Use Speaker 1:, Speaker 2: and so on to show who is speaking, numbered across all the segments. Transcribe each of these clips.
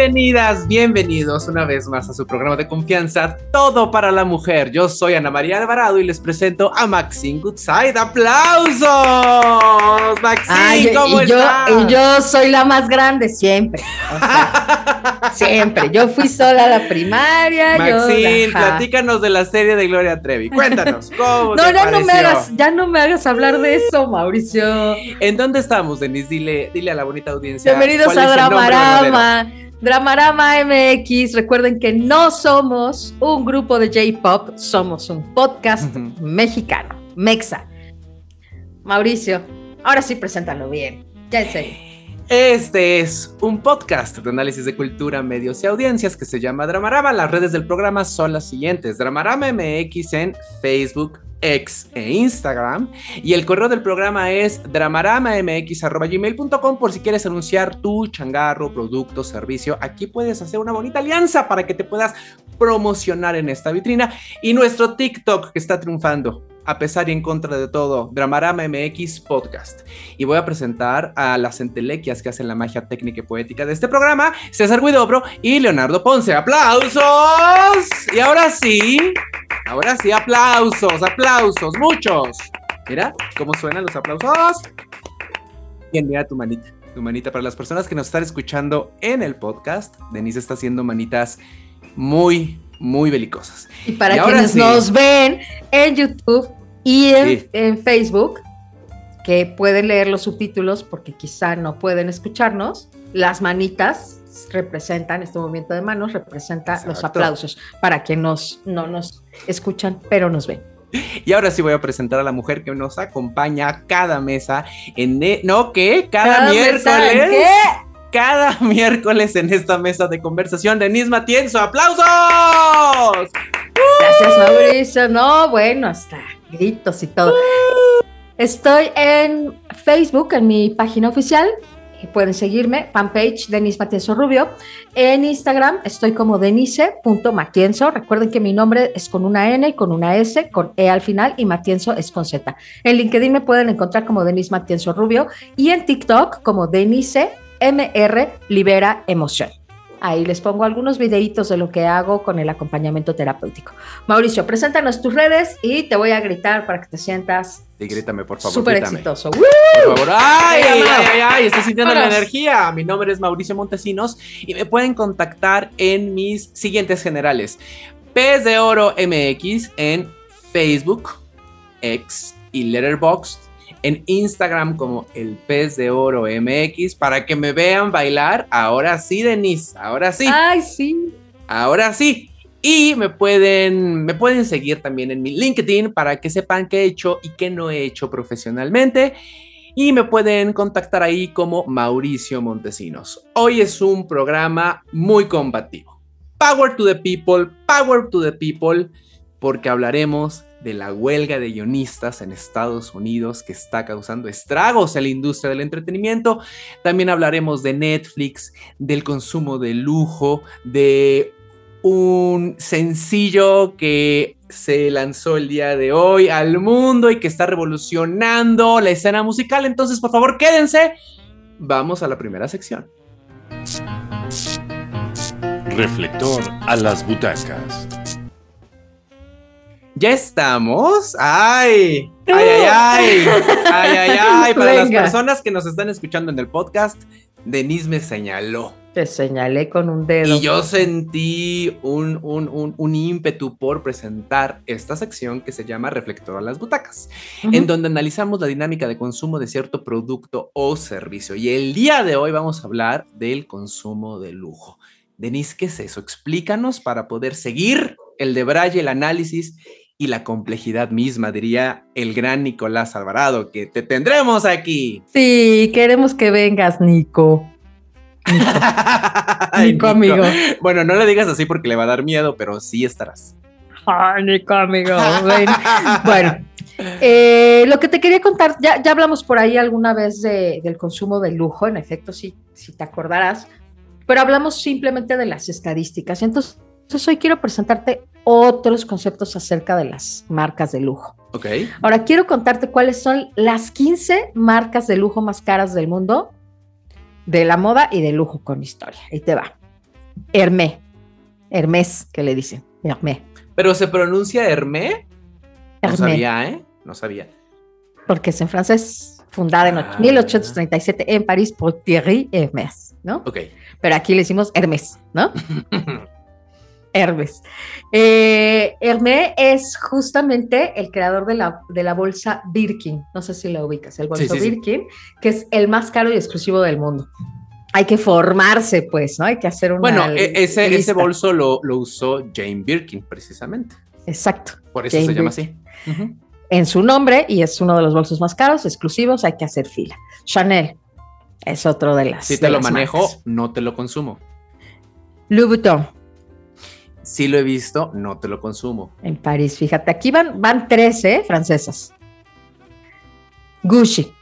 Speaker 1: Bienvenidas, bienvenidos una vez más a su programa de confianza, Todo para la Mujer. Yo soy Ana María Alvarado y les presento a Maxine Goodside. ¡Aplausos! Maxine, ¿cómo
Speaker 2: y yo,
Speaker 1: estás?
Speaker 2: y yo soy la más grande siempre. o sea, siempre. Yo fui sola a la primaria. yo-
Speaker 1: Maxine, platícanos de la serie de Gloria Trevi. Cuéntanos, ¿cómo
Speaker 2: No,
Speaker 1: te
Speaker 2: ya no me hagas, ya no me hagas hablar de eso, Mauricio.
Speaker 1: ¿En dónde estamos, Denise? Dile, dile a la bonita audiencia.
Speaker 2: Bienvenidos
Speaker 1: ¿cuál
Speaker 2: a? Dramarama. Dramarama MX. Recuerden que no somos un grupo de J-pop, somos un podcast mexicano, mexa. Mauricio, ahora sí preséntalo bien. Ya en serio.
Speaker 1: Este es un podcast de análisis de cultura, medios y audiencias que se llama Dramarama. Las redes del programa son las siguientes: Dramarama MX en Facebook, X e Instagram. Y el correo del programa es dramaramamx.gmail.com por si quieres anunciar tu changarro, producto, servicio. Aquí puedes hacer una bonita alianza para que te puedas promocionar en esta vitrina. Y nuestro TikTok que está triunfando. A pesar y en contra de todo, Dramarama MX Podcast y voy a presentar a las entelequias que hacen la magia técnica y poética de este programa, César Guidobro y Leonardo Ponce. ¡Aplausos! Y ahora sí, ahora sí, aplausos, aplausos, muchos. Mira cómo suenan los aplausos. Bien, mira tu manita, tu manita. Para las personas que nos están escuchando en el podcast, Denise está haciendo manitas muy, muy belicosas.
Speaker 2: Y para
Speaker 1: Y
Speaker 2: quienes
Speaker 1: sí.
Speaker 2: nos ven en YouTube y en,
Speaker 1: Sí.
Speaker 2: en Facebook, que pueden leer los subtítulos porque quizá no pueden escucharnos, las manitas representan, este movimiento de manos representa los aplausos para quienes no nos escuchan, pero nos ven.
Speaker 1: Y ahora sí voy a presentar a la mujer que nos acompaña cada mesa en... e- ¿No qué? Cada, miércoles.
Speaker 2: ¿Qué?
Speaker 1: Cada miércoles en esta mesa de conversación. Denise Matienzo, ¡aplausos!
Speaker 2: Gracias, Mauricio. No, bueno, hasta y todo. Estoy en Facebook, en mi página oficial. Pueden seguirme, fanpage Denise Matienzo Rubio. En Instagram estoy como denise.matienzo. Recuerden que mi nombre es con una N y con una S, con E al final y Matienzo es con Z. En LinkedIn me pueden encontrar como Denise Matienzo Rubio y en TikTok como Denise MR Libera Emoción. Ahí les pongo algunos videitos de lo que hago con el acompañamiento terapéutico. Mauricio, preséntanos tus redes y te voy a gritar para que te sientas
Speaker 1: Sí, grítame, por favor.
Speaker 2: súper exitoso.
Speaker 1: Por favor. ¡Ay,
Speaker 2: Ay,
Speaker 1: ay, ay! Estoy sintiendo la energía. Mi nombre es Mauricio Montesinos y me pueden contactar en mis siguientes generales. Pez de Oro MX en Facebook, X y Letterboxd. En Instagram como el Pez de Oro MX para que me vean bailar. Ahora sí, Denise. Ahora sí.
Speaker 2: Ay, sí.
Speaker 1: Ahora sí. Y me pueden, me pueden seguir también en mi LinkedIn para que sepan qué he hecho y qué no he hecho profesionalmente. Y me pueden contactar ahí como Mauricio Montesinos. Hoy es un programa muy combativo. Power to the people, power to the people, porque hablaremos de la huelga de guionistas en Estados Unidos que está causando estragos en la industria del entretenimiento. También hablaremos de Netflix, del consumo de lujo, de un sencillo que se lanzó el día de hoy al mundo y que está revolucionando la escena musical. Entonces, por favor, quédense. Vamos a la primera sección.
Speaker 3: Reflector a las butacas.
Speaker 1: Ya estamos. ¡Ay! ¡Ay, ay, ay! ¡Ay, ay, ay! Para las personas que nos están escuchando en el podcast, Denise me señaló.
Speaker 2: Te señalé con un dedo.
Speaker 1: Y yo sentí un, un, un, un ímpetu por presentar esta sección que se llama Reflector a las butacas, en donde analizamos la dinámica de consumo de cierto producto o servicio. Y el día de hoy vamos a hablar del consumo de lujo. Denise, ¿qué es eso? Explícanos para poder seguir el debraye, el análisis y la complejidad misma, diría el gran Nicolás Alvarado, que te tendremos aquí.
Speaker 2: Sí, queremos que vengas, Nico.
Speaker 1: Ay,
Speaker 2: Nico, amigo.
Speaker 1: Bueno, no le digas así porque le va a dar miedo, pero sí estarás.
Speaker 2: Ay, Nico, amigo. Bueno, eh, lo que te quería contar, ya, ya hablamos por ahí alguna vez de- del consumo de lujo, en efecto, sí, si te acordarás, pero hablamos simplemente de las estadísticas. Entonces, entonces hoy quiero presentarte otros conceptos acerca de las marcas de lujo.
Speaker 1: Ok.
Speaker 2: Ahora quiero contarte cuáles son las 15 marcas de lujo más caras del mundo, de la moda y de lujo con historia. Ahí te va. Hermé. Hermès, que le dicen. Hermé.
Speaker 1: Pero se pronuncia Hermé. No
Speaker 2: Hermé.
Speaker 1: sabía, ¿eh? No sabía.
Speaker 2: porque es en francés, fundada en
Speaker 1: Ah.
Speaker 2: 1837 en París por Thierry Hermès, ¿no?
Speaker 1: Ok.
Speaker 2: Pero aquí le decimos Hermès, ¿no? Hermès. Eh, Hermès es justamente el creador de la, de la bolsa Birkin, no sé si lo ubicas, el bolso
Speaker 1: Sí, sí, sí.
Speaker 2: Birkin, que es el más caro y exclusivo del mundo. Hay que formarse, pues, ¿no? Hay que hacer una
Speaker 1: Bueno, e- ese, ese bolso lo, lo usó Jane Birkin, precisamente.
Speaker 2: Exacto.
Speaker 1: Por eso
Speaker 2: Jane
Speaker 1: se llama
Speaker 2: Birkin.
Speaker 1: así.
Speaker 2: En su nombre y es uno de los bolsos más caros, exclusivos, hay que hacer fila. Chanel es otro de las.
Speaker 1: Si te lo manejo,
Speaker 2: marcas.
Speaker 1: no te lo consumo.
Speaker 2: Louis Vuitton
Speaker 1: Si lo he visto, no te lo consumo.
Speaker 2: en París. Fíjate, aquí van, van 13 francesas. Gucci,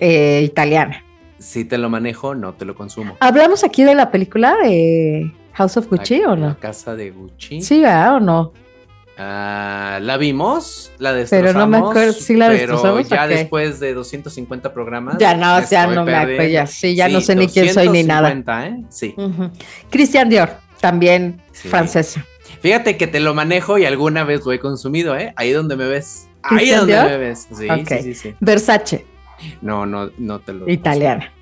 Speaker 2: eh, italiana.
Speaker 1: Si te lo manejo, no te lo consumo.
Speaker 2: ¿Hablamos aquí de la película de House of Gucci
Speaker 1: la,
Speaker 2: o
Speaker 1: La
Speaker 2: no?
Speaker 1: casa de Gucci.
Speaker 2: Sí, ¿verdad? ¿O no?
Speaker 1: Ah, la vimos, la
Speaker 2: Pero
Speaker 1: destrozamos.
Speaker 2: no me acuerdo, ¿sí la
Speaker 1: pero
Speaker 2: destrozamos?
Speaker 1: ya
Speaker 2: Ok.
Speaker 1: después de 250 programas.
Speaker 2: Ya no, ya no me acuerdo. Ya, sí, ya no
Speaker 1: Sí,
Speaker 2: sé ni quién soy ni nada.
Speaker 1: 250, ¿eh? Sí.
Speaker 2: Ujú. Christian Dior, también
Speaker 1: Sí.
Speaker 2: francesa.
Speaker 1: Fíjate que te lo manejo y alguna vez lo he consumido, ¿eh? Ahí donde me ves. Ahí
Speaker 2: ¿Christian
Speaker 1: donde
Speaker 2: Dior?
Speaker 1: me ves. Sí, sí, sí, sí.
Speaker 2: Versace,
Speaker 1: No, no, no te lo
Speaker 2: italiana.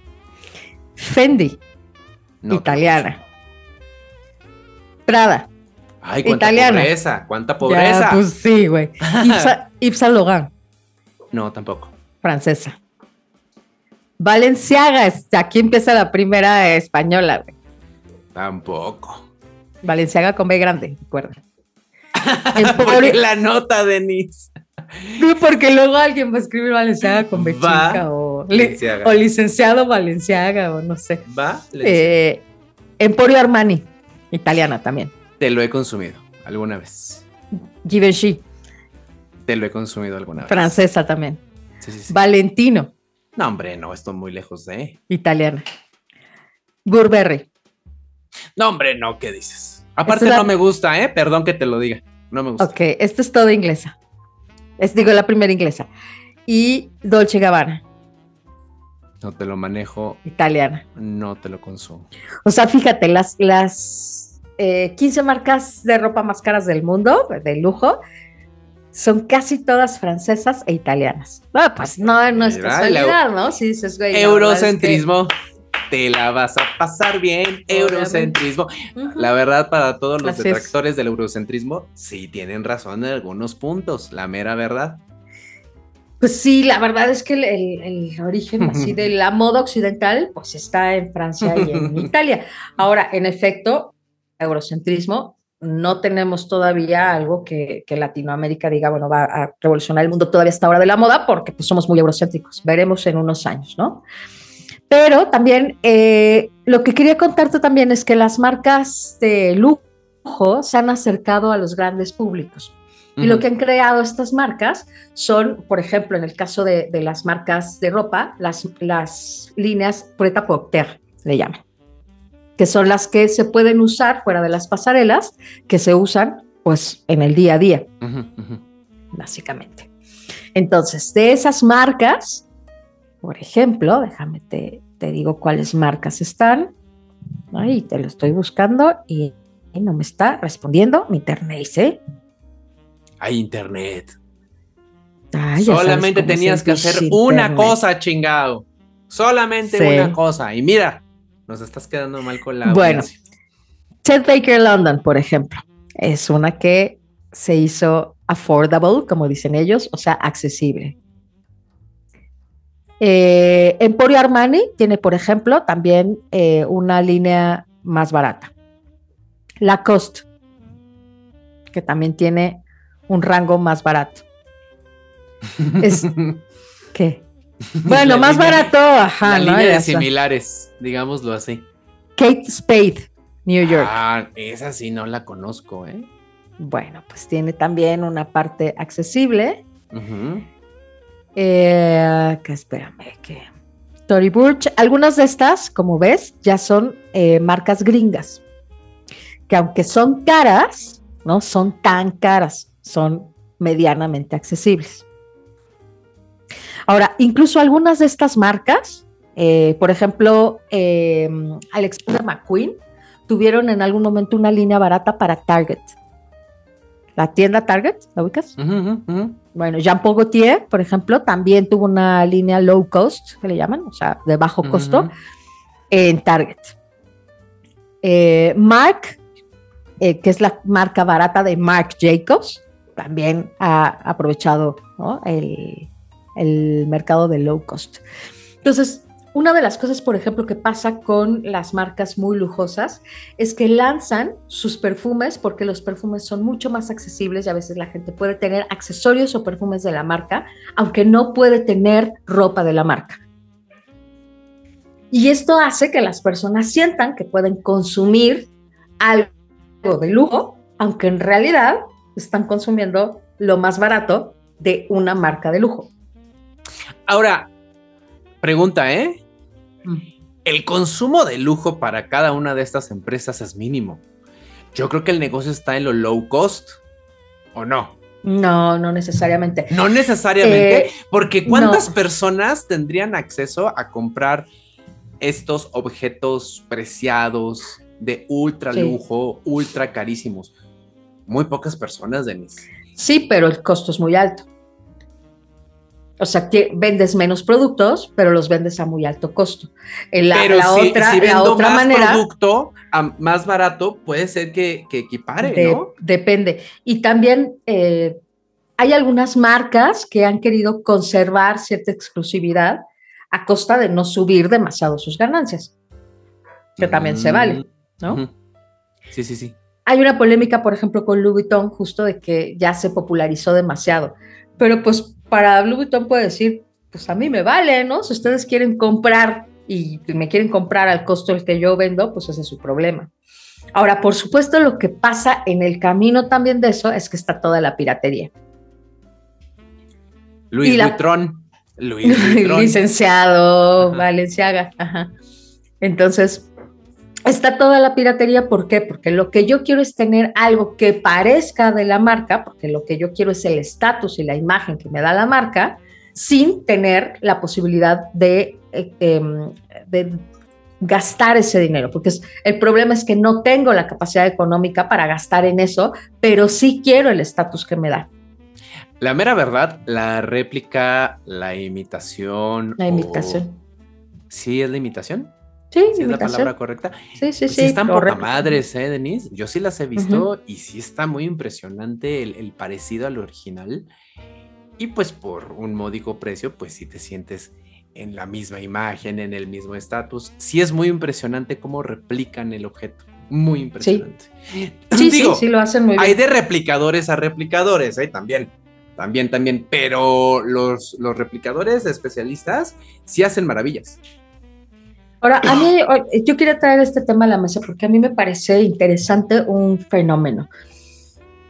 Speaker 2: Fendi.
Speaker 1: No
Speaker 2: italiana. Prada.
Speaker 1: Ay, cuánta
Speaker 2: Italiana.
Speaker 1: pobreza, cuánta pobreza.
Speaker 2: Ya, pues sí, güey. Yves, Sa- Yves Saint Laurent,
Speaker 1: No, tampoco.
Speaker 2: francesa. Valenciaga, aquí empieza la primera española, güey.
Speaker 1: Tampoco.
Speaker 2: Valenciaga con B grande, recuerda.
Speaker 1: ¿Por
Speaker 2: Emporio-
Speaker 1: qué la nota, Denise?
Speaker 2: No, porque luego alguien va a escribir Valenciaga con B
Speaker 1: Va
Speaker 2: chica o, li-
Speaker 1: Valenciaga.
Speaker 2: o licenciado Valenciaga o no sé.
Speaker 1: ¿Va?
Speaker 2: Eh, Emporio Armani, italiana también.
Speaker 1: Te lo he consumido alguna vez.
Speaker 2: Givenchy,
Speaker 1: Te lo he consumido alguna vez.
Speaker 2: francesa también.
Speaker 1: Sí, sí, sí.
Speaker 2: Valentino,
Speaker 1: No, hombre, no, estoy muy lejos de.
Speaker 2: italiana. Burberry,
Speaker 1: No, hombre, no, ¿qué dices? Aparte, no me gusta, ¿eh? Perdón que te lo diga. No me gusta.
Speaker 2: Ok, esta es toda inglesa. Es, digo, la primera inglesa. Y Dolce Gabbana,
Speaker 1: No te lo manejo,
Speaker 2: italiana.
Speaker 1: no te lo consumo.
Speaker 2: O sea, fíjate, las, las eh, 15 marcas de ropa más caras del mundo, de lujo, son casi todas francesas e italianas. Bueno, pues no, no es
Speaker 1: Mira,
Speaker 2: casualidad, ¿no? Sí, dices, güey. la verdad es que-
Speaker 1: Eurocentrismo. Te la vas a pasar bien, eurocentrismo. La verdad, para todos los
Speaker 2: Así es.
Speaker 1: detractores del eurocentrismo, sí tienen razón en algunos puntos, la mera verdad.
Speaker 2: Pues sí, la verdad es que el, el- el origen así de la moda occidental, pues está en Francia y en Italia. Ahora, en efecto, eurocentrismo, no tenemos todavía algo que, que Latinoamérica diga, bueno, va a revolucionar el mundo todavía hasta ahora de la moda, porque pues somos muy eurocéntricos. Veremos en unos años, ¿no? Pero también eh, lo que quería contarte también es que las marcas de lujo se han acercado a los grandes públicos. Y lo
Speaker 1: Ujú.
Speaker 2: que han creado estas marcas son, por ejemplo, en el caso de, de las marcas de ropa, las, las líneas Preta Porter, le llaman, que son las que se pueden usar fuera de las pasarelas, que se usan pues en el día a día,
Speaker 1: Ujú, ujú.
Speaker 2: básicamente. Entonces, de esas marcas, por ejemplo, déjame te, te digo cuáles marcas están. Ahí te lo estoy buscando y, y no me está respondiendo mi internet, ¿eh?
Speaker 1: Hay internet.
Speaker 2: Sabes
Speaker 1: Solamente tenías que hacer una cosa, chingado. Solamente
Speaker 2: Sí.
Speaker 1: una cosa. Y mira, nos estás quedando mal con la
Speaker 2: Bueno.
Speaker 1: audiencia.
Speaker 2: Chet Baker London, por ejemplo, es una que se hizo affordable, como dicen ellos, o sea, accesible. Eh, Emporio Armani tiene, por ejemplo, también eh, una línea más barata. Lacoste, que también tiene un rango más barato. Es- ¿Qué? Bueno, más barato, ajá,
Speaker 1: la línea de similares, digámoslo así.
Speaker 2: Kate Spade, New York.
Speaker 1: Ah, esa sí no la conozco, ¿eh?
Speaker 2: Bueno, pues tiene también una parte accesible. Eh, que espérame, que Tory Burch, algunas de estas, como ves, ya son eh, marcas gringas, que aunque son caras, no son tan caras, son medianamente accesibles. Ahora, incluso algunas de estas marcas, eh, por ejemplo, eh, Alexander McQueen, tuvieron en algún momento una línea barata para Target. La tienda Target, ¿la ubicas? Bueno, Jean Paul Gaultier, por ejemplo, también tuvo una línea low cost, que le llaman, o sea, de bajo costo, en Target. Eh, Mark, que es la marca barata de Marc Jacobs, también ha aprovechado el, el mercado de low cost. Entonces, una de las cosas, por ejemplo, que pasa con las marcas muy lujosas es que lanzan sus perfumes porque los perfumes son mucho más accesibles y a veces la gente puede tener accesorios o perfumes de la marca, aunque no puede tener ropa de la marca. Y esto hace que las personas sientan que pueden consumir algo de lujo, aunque en realidad están consumiendo lo más barato de una marca de lujo.
Speaker 1: Ahora, pregunta, ¿eh? Mm. El consumo de lujo para cada una de estas empresas es mínimo. Yo creo que el negocio está en lo low cost, ¿o no?
Speaker 2: No, no necesariamente.
Speaker 1: No necesariamente, eh, porque ¿cuántas personas tendrían acceso a comprar estos objetos preciados de ultra lujo, ultra carísimos? Muy pocas personas, Denise.
Speaker 2: Sí, pero el costo es muy alto. O sea, que vendes menos productos, pero los vendes a muy alto costo. La,
Speaker 1: pero si, otra, si la otra más manera. producto más barato, puede ser que, equipare, ¿no?
Speaker 2: Depende. Y también eh, hay algunas marcas que han querido conservar cierta exclusividad a costa de no subir demasiado sus ganancias. Que también se vale, mm, ¿no?
Speaker 1: Sí, sí, sí.
Speaker 2: Hay una polémica, por ejemplo, con Louis Vuitton, justo de que ya se popularizó demasiado. Pero pues para Louis Vuitton puede decir, pues a mí me vale, ¿no? Si ustedes quieren comprar y me quieren comprar al costo del que yo vendo, pues ese es su problema. Ahora, por supuesto, lo que pasa en el camino también de eso es que está toda la piratería.
Speaker 1: Luis Vuitton.
Speaker 2: Luis Licenciado Valenciaga. Ajá. Entonces, está toda la piratería, ¿por qué? Porque lo que yo quiero es tener algo que parezca de la marca, porque lo que yo quiero es el estatus y la imagen que me da la marca, sin tener la posibilidad de, eh, em, gastar ese dinero, porque el problema es que no tengo la capacidad económica para gastar en eso, pero sí quiero el estatus que me da.
Speaker 1: La mera verdad, la réplica, la imitación.
Speaker 2: La imitación.
Speaker 1: ¿Sí es la imitación?
Speaker 2: Sí,
Speaker 1: es la palabra correcta.
Speaker 2: Sí, sí,
Speaker 1: pues sí. están poca madres, ¿eh, Denise? Yo sí las he visto y sí está muy impresionante el, parecido al original. Y pues por un módico precio, pues sí te sientes en la misma imagen, en el mismo estatus. Sí es muy impresionante cómo replican el objeto. Muy impresionante.
Speaker 2: Sí, sí, sí, lo hacen muy bien.
Speaker 1: Hay de replicadores a replicadores, ¿eh? También. También, también. Pero los, los replicadores especialistas sí hacen maravillas.
Speaker 2: Ahora, a mí, yo quería traer este tema a la mesa porque a mí me parece interesante un fenómeno.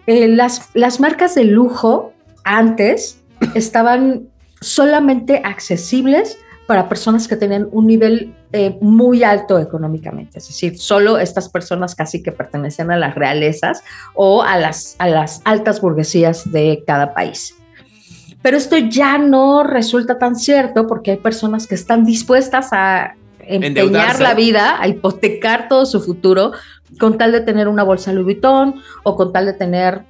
Speaker 2: Eh, las, las marcas de lujo antes estaban solamente accesibles para personas que tenían un nivel eh, muy alto económicamente, es decir, solo estas personas casi que pertenecen a las realezas o a las, a las altas burguesías de cada país. Pero esto ya no resulta tan cierto porque hay personas que están dispuestas a empeñar la vida, a hipotecar todo su futuro con tal de tener una bolsa Louis Vuitton o con tal de tener,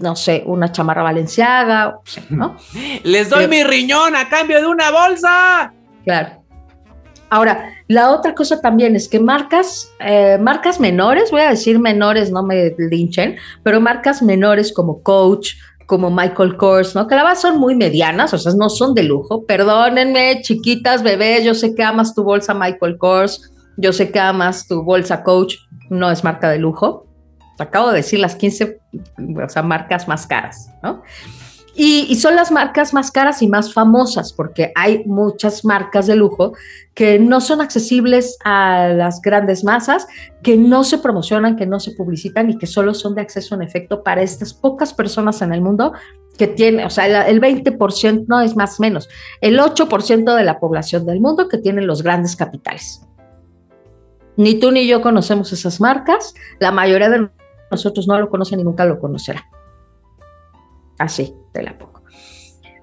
Speaker 2: no sé, una chamarra valenciaga, ¿no?
Speaker 1: Les doy mi riñón a cambio de una bolsa.
Speaker 2: Claro. Ahora, la otra cosa también es que marcas, eh, marcas menores, voy a decir menores, no me linchen, pero marcas menores como Coach, como Michael Kors, ¿no? Que la son muy medianas, o sea, no son de lujo. Perdónenme, chiquitas, bebés, yo sé que amas tu bolsa Michael Kors, yo sé que amas tu bolsa Coach, no es marca de lujo. Acabo de decir las 15 o sea, marcas más caras, ¿no? Y, son las marcas más caras y más famosas, porque hay muchas marcas de lujo que no son accesibles a las grandes masas, que no se promocionan, que no se publicitan y que solo son de acceso en efecto para estas pocas personas en el mundo que tienen, o sea, el 20%, no es más o menos, el 8% de la población del mundo que tienen los grandes capitales. Ni tú ni yo conocemos esas marcas, la mayoría de nosotros no lo conocen y nunca lo conocerá. Así, te la pongo.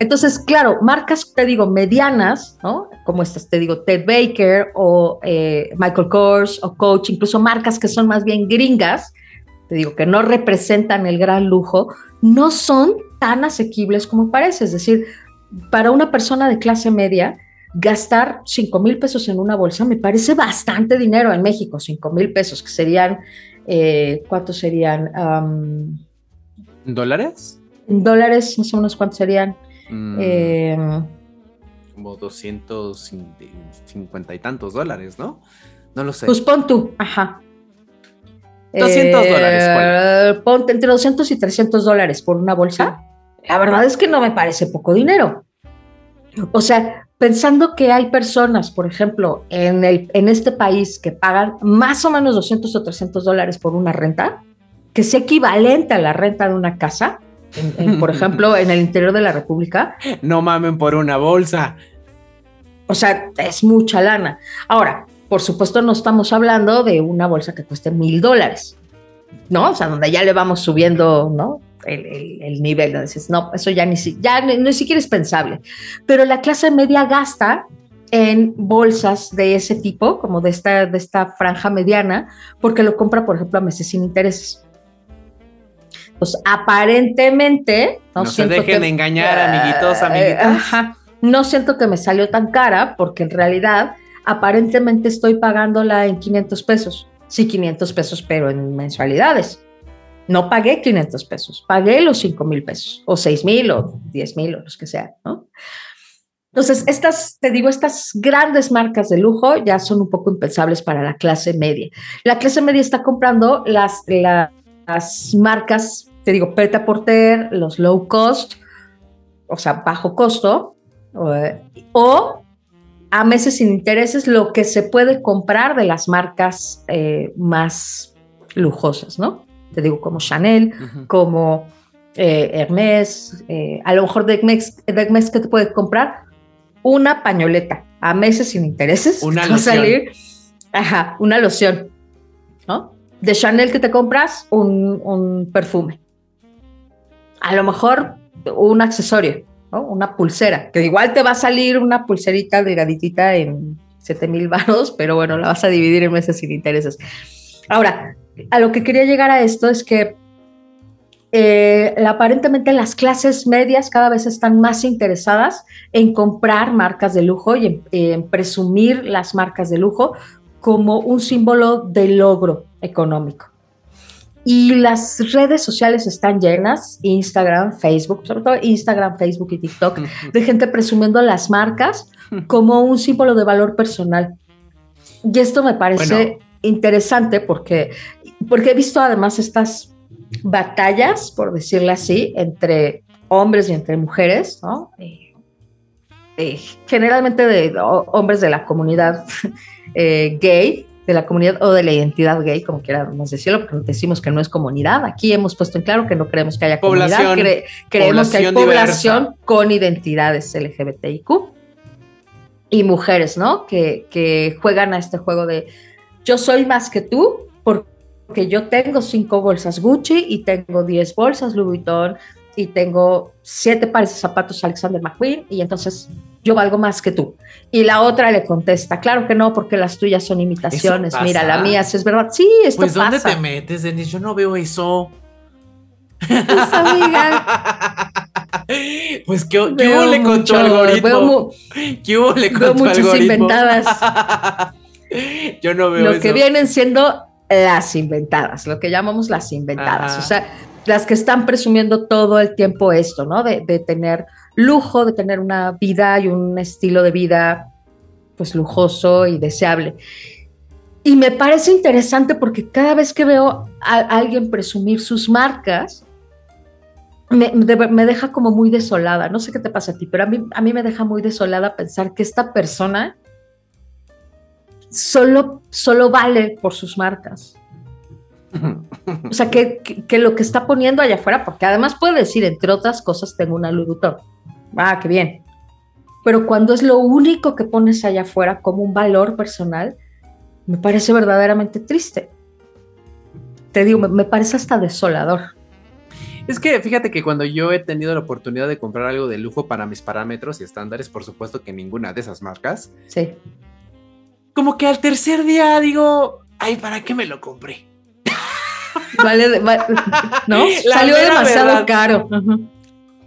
Speaker 2: Entonces, claro, marcas, te digo, medianas, ¿no? Como estas, te digo, Ted Baker o eh, Michael Kors o Coach, incluso marcas que son más bien gringas, te digo, que no representan el gran lujo, no son tan asequibles como parece. Es decir, para una persona de clase media, gastar 5 mil pesos en una bolsa me parece bastante dinero en México, 5 mil pesos, que serían, eh, ¿cuántos serían?
Speaker 1: ¿Dólares?
Speaker 2: Dólares, más o menos, ¿cuántos serían?
Speaker 1: Mm. Em, como 250 y tantos dólares, ¿no? No lo sé.
Speaker 2: Pues pon tú, ajá.
Speaker 1: 200 dólares.
Speaker 2: Eh, ponte entre 200 y 300 dólares por una bolsa. La verdad es que no me parece poco dinero. O sea, pensando que hay personas, por ejemplo, en, el, en este país que pagan más o menos 200 o 300 dólares por una renta, que sea equivalente a la renta de una casa, por ejemplo, en el interior de la República.
Speaker 1: No mamen por una bolsa.
Speaker 2: O sea, es mucha lana. Ahora, por supuesto, no estamos hablando de una bolsa que cueste mil dólares, ¿no? O sea, donde ya le vamos subiendo, ¿no? El, nivel, ¿no? Dices, no, eso ya ni, ya ni siquiera es pensable. Pero la clase media gasta en bolsas de ese tipo, como de esta, de esta franja mediana, porque lo compra, por ejemplo, a meses sin intereses. Pues aparentemente...
Speaker 1: No, se dejen engañar, amiguitos, eh, amiguitas.
Speaker 2: no siento que me salió tan cara porque en realidad aparentemente estoy pagándola en 500 pesos. Sí, 500 pesos, pero en mensualidades. No pagué 500 pesos, pagué los 5 mil pesos, o 6 mil, o 10 mil, o los que sea, ¿no? Entonces, estas, te digo, estas grandes marcas de lujo ya son un poco impensables para la clase media. La clase media está comprando las, las marcas te digo, Preta Porter, los low cost, o sea, bajo costo, o, a meses sin intereses lo que se puede comprar de las marcas eh, más lujosas, ¿no? Te digo, como Chanel, como eh, Hermes, eh, a lo mejor de Hermes, de que te puedes comprar una pañoleta a meses sin intereses.
Speaker 1: Una loción. Salir,
Speaker 2: ajá, una loción, ¿no? De Chanel que te compras un perfume a lo mejor un accesorio, una pulsera, que igual te va a salir una pulserita delgaditita en 7 mil baros, pero bueno, la vas a dividir en meses sin intereses. Ahora, a lo que quería llegar a esto es que eh, aparentemente las clases medias cada vez están más interesadas en comprar marcas de lujo y en presumir las marcas de lujo como un símbolo de logro económico. Y las redes sociales están llenas, Instagram, Facebook, sobre todo Instagram, Facebook y TikTok, de gente presumiendo las marcas como un símbolo de valor personal. Y esto me parece interesante porque, porque he visto además estas batallas, por decirlo así, entre hombres y entre mujeres, ¿no? Eh, eh, generalmente de hombres de la comunidad eh, gay, de la comunidad o de la identidad gay, como quieramos decirlo, porque decimos que no es comunidad. Aquí hemos puesto en claro que no creemos que haya comunidad, creemos que hay población con identidades LGBTIQ y mujeres, ¿no? Que, que juegan a este juego de yo soy más que tú porque yo tengo cinco bolsas Gucci y tengo diez bolsas Louis Vuitton y tengo siete pares de zapatos Alexander McQueen y entonces yo valgo más que tú. Y la otra le contesta, claro que no, porque las tuyas son imitaciones. Mira, la mía sí es verdad. Sí, esto
Speaker 1: pues
Speaker 2: ¿dónde
Speaker 1: te metes, Denis? Yo no veo eso.
Speaker 2: Pues, amiga.
Speaker 1: pues, ¿qué, hubo le con tu algoritmo? ¿Qué hubo le con tu muchas
Speaker 2: inventadas.
Speaker 1: Yo no veo
Speaker 2: Lo que vienen siendo las inventadas, lo que llamamos las inventadas. O sea, las que están presumiendo todo el tiempo esto, ¿no? De, de, tener lujo, de tener una vida y un estilo de vida pues lujoso y deseable. Y me parece interesante porque cada vez que veo a alguien presumir sus marcas, me, me, deja como muy desolada. No sé qué te pasa a ti, pero a mí, a mí me deja muy desolada pensar que esta persona solo, solo vale por sus marcas. O sea, que, que, lo que está poniendo allá afuera, porque además puede decir, entre otras cosas, tengo una Louis Ah, qué bien. Pero cuando es lo único que pones allá afuera como un valor personal, me parece verdaderamente triste. Te digo, me, parece hasta desolador.
Speaker 1: Es que fíjate que cuando yo he tenido la oportunidad de comprar algo de lujo para mis parámetros y estándares, por supuesto que ninguna de esas marcas.
Speaker 2: Sí.
Speaker 1: Como que al tercer día digo, ay, ¿para qué me lo compré?
Speaker 2: Vale, ¿no? Salió demasiado caro.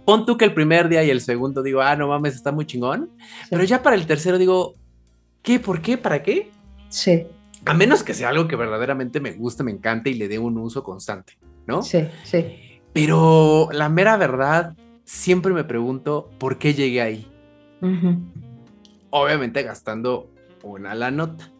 Speaker 1: Pon tú que el primer día y el segundo digo, ah, no mames, está muy chingón. Pero ya para el tercero digo, ¿qué? ¿Por qué? ¿Para qué?
Speaker 2: Sí.
Speaker 1: A menos que sea algo que verdaderamente me guste, me encante y le dé un uso constante, ¿no?
Speaker 2: Sí, sí.
Speaker 1: Pero la mera verdad, siempre me pregunto por qué llegué ahí. Obviamente gastando una la nota.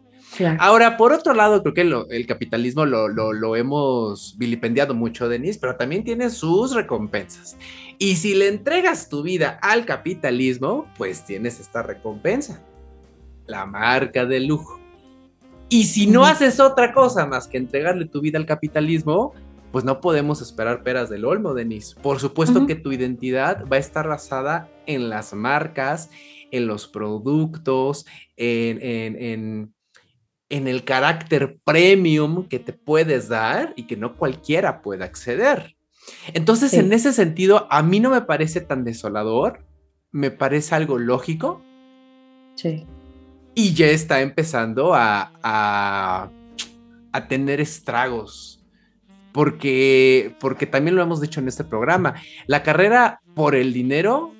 Speaker 1: Ahora, por otro lado, creo que el capitalismo lo, hemos vilipendiado mucho, Denise, pero también tiene sus recompensas. Y si le entregas tu vida al capitalismo, pues tienes esta recompensa, la marca de lujo. Y si no haces otra cosa más que entregarle tu vida al capitalismo, pues no podemos esperar peras del olmo, Denise. Por supuesto que tu identidad va a estar basada en las marcas, en los productos, en en el carácter premium que te puedes dar y que no cualquiera puede acceder. Entonces, en ese sentido, a mí no me parece tan desolador, me parece algo lógico.
Speaker 2: Sí.
Speaker 1: Y ya está empezando a, a, tener estragos. Porque, porque también lo hemos dicho en este programa, la carrera por el dinero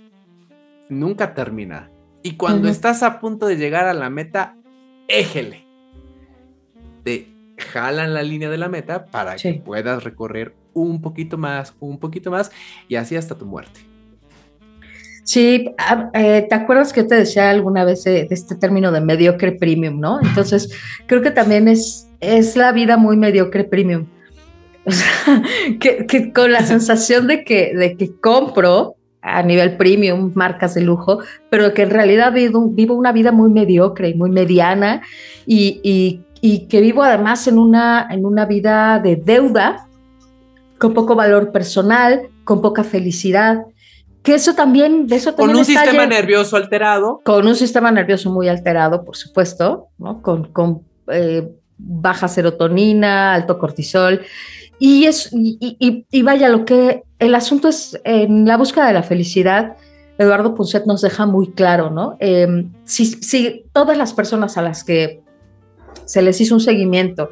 Speaker 1: nunca termina. Y cuando estás a punto de llegar a la meta, éjele te jalan la línea de la meta para que puedas recorrer un poquito más, un poquito más y así hasta tu muerte.
Speaker 2: Sí, ah, eh, ¿te acuerdas que te decía alguna vez de, este término de mediocre premium, no? Entonces, creo que también es, es la vida muy mediocre premium. O sea, que, con la sensación de que, de que compro a nivel premium marcas de lujo, pero que en realidad vivo, vivo una vida muy mediocre y muy mediana y, y y que vivo además en una, en una vida de deuda, con poco valor personal, con poca felicidad, que eso también, de eso también
Speaker 1: Con un sistema nervioso alterado.
Speaker 2: Con un sistema nervioso muy alterado, por supuesto, ¿no? con, con eh, baja serotonina, alto cortisol. Y, es, y, y, vaya, lo que el asunto es en la búsqueda de la felicidad. Eduardo Punset nos deja muy claro, ¿no? Eh, si, si todas las personas a las que se les hizo un seguimiento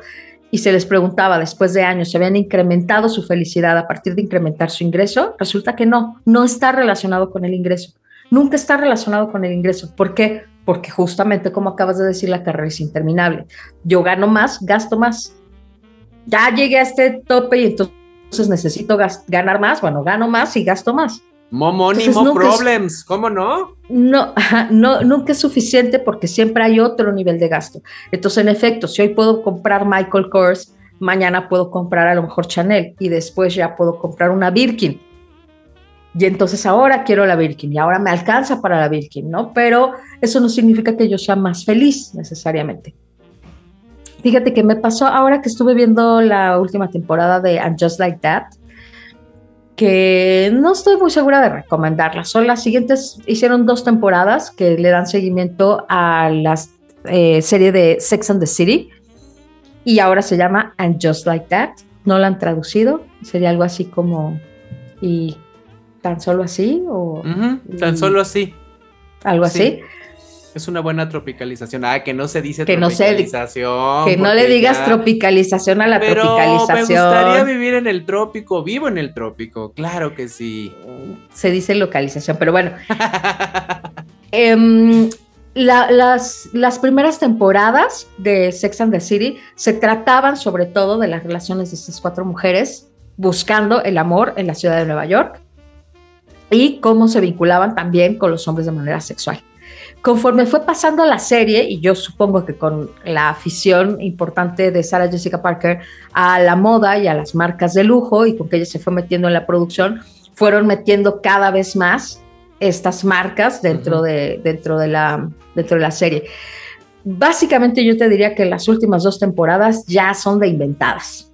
Speaker 2: y se les preguntaba después de años si habían incrementado su felicidad a partir de incrementar su ingreso, resulta que no, no está relacionado con el ingreso. Nunca está relacionado con el ingreso. ¿Por qué? Porque justamente como acabas de decir, la carrera es interminable. Yo gano más, gasto más. Ya llegué a este tope y entonces necesito ganar más. Bueno, gano más y gasto más.
Speaker 1: Momónimo problems, ¿cómo no?
Speaker 2: No, no, nunca es suficiente porque siempre hay otro nivel de gasto. Entonces, en efecto, si hoy puedo comprar Michael Kors, mañana puedo comprar a lo mejor Chanel y después ya puedo comprar una Birkin. Y entonces ahora quiero la Birkin y ahora me alcanza para la Birkin, ¿no? Pero eso no significa que yo sea más feliz necesariamente. Fíjate que me pasó ahora que estuve viendo la última temporada de And Just Like That que no estoy muy segura de recomendarlas. Son las siguientes, hicieron dos temporadas que le dan seguimiento a la eh, serie de Sex and the City y ahora se llama And Just Like That. No la han traducido, sería algo así como y tan solo así o
Speaker 1: tan solo así.
Speaker 2: Algo así.
Speaker 1: Es una buena tropicalización. Ah, que no se dice que tropicalización.
Speaker 2: No que no le digas tropicalización a la Pero tropicalización. Me
Speaker 1: gustaría vivir en el trópico. Vivo en el trópico. Claro que sí.
Speaker 2: Se dice localización, pero bueno. Em, las, las primeras temporadas de Sex and the City se trataban sobre todo de las relaciones de estas cuatro mujeres buscando el amor en la ciudad de Nueva York y cómo se vinculaban también con los hombres de manera sexual. Conforme fue pasando la serie, y yo supongo que con la afición importante de Sarah Jessica Parker a la moda y a las marcas de lujo, y con que ella se fue metiendo en la producción, fueron metiendo cada vez más estas marcas dentro, de, dentro, de, la, dentro de la serie. Básicamente yo te diría que las últimas dos temporadas ya son de inventadas.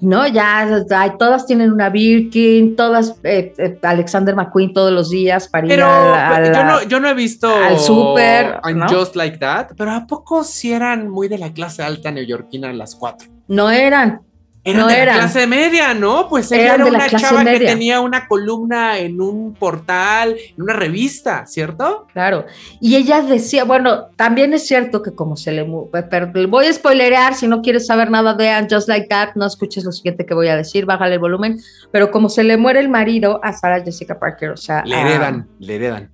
Speaker 2: ¿No? Ya, todas tienen una Birkin, todas eh, eh, Alexander McQueen todos los días para
Speaker 1: ir a, yo, no, yo no he visto
Speaker 2: al súper,
Speaker 1: Just Like That, pero ¿a poco si eran muy de la clase alta neoyorquina las cuatro?
Speaker 2: No eran,
Speaker 1: era no de la clase media, ¿no? Pues ella era una chava que tenía una columna en un portal, en una revista, ¿cierto?
Speaker 2: Claro. Y ella decía, bueno, también es cierto que como se le... Pero voy a spoilerear, si no quieres saber nada de Anne Just Like That, no escuches lo siguiente que voy a decir, bájale el volumen. Pero como se le muere el marido a Sarah Jessica Parker, o sea...
Speaker 1: Le heredan, le heredan.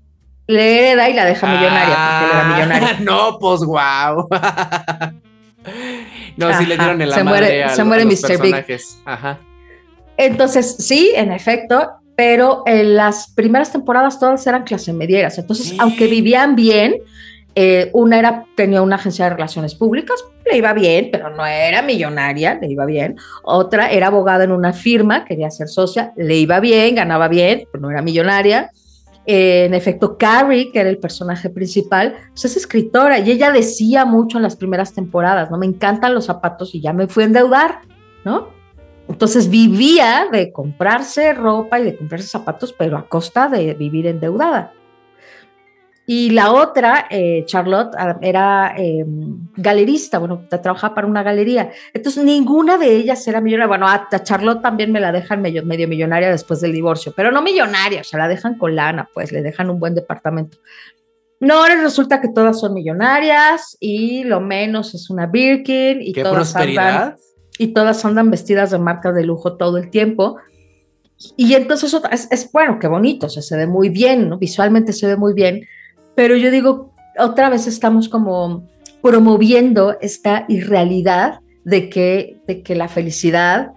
Speaker 2: Le hereda y la deja millonaria, porque era millonaria.
Speaker 1: No, pues guau. No, sí le dieron el
Speaker 2: se muere, se muere Mr. Big. Ajá. Entonces, sí, en efecto, pero en las primeras temporadas todas eran clase medieras. Entonces, aunque vivían bien, eh, una era, tenía una agencia de relaciones públicas, le iba bien, pero no era millonaria, le iba bien. Otra era abogada en una firma, quería ser socia, le iba bien, ganaba bien, pero no era millonaria. En efecto, Carrie, que era el personaje principal, pues es escritora y ella decía mucho en las primeras temporadas, ¿no? Me encantan los zapatos y ya me fui a endeudar, ¿no? Entonces vivía de comprarse ropa y de comprarse zapatos, pero a costa de vivir endeudada. Y la otra, eh, Charlotte, ah, era em, galerista, bueno, trabajaba para una galería. Entonces, ninguna de ellas era millonaria. Bueno, a, Charlotte también me la dejan medio, medio, millonaria después del divorcio, pero no millonaria, o sea, la dejan con lana, pues le dejan un buen departamento. No, ahora resulta que todas son millonarias y lo menos es una Birkin y todas andan y todas andan vestidas de marcas de lujo todo el tiempo. Y entonces es, es bueno, qué bonito, se ve muy bien, ¿no? visualmente se ve muy bien, pero yo digo, otra vez estamos como promoviendo esta irrealidad de que, de que la felicidad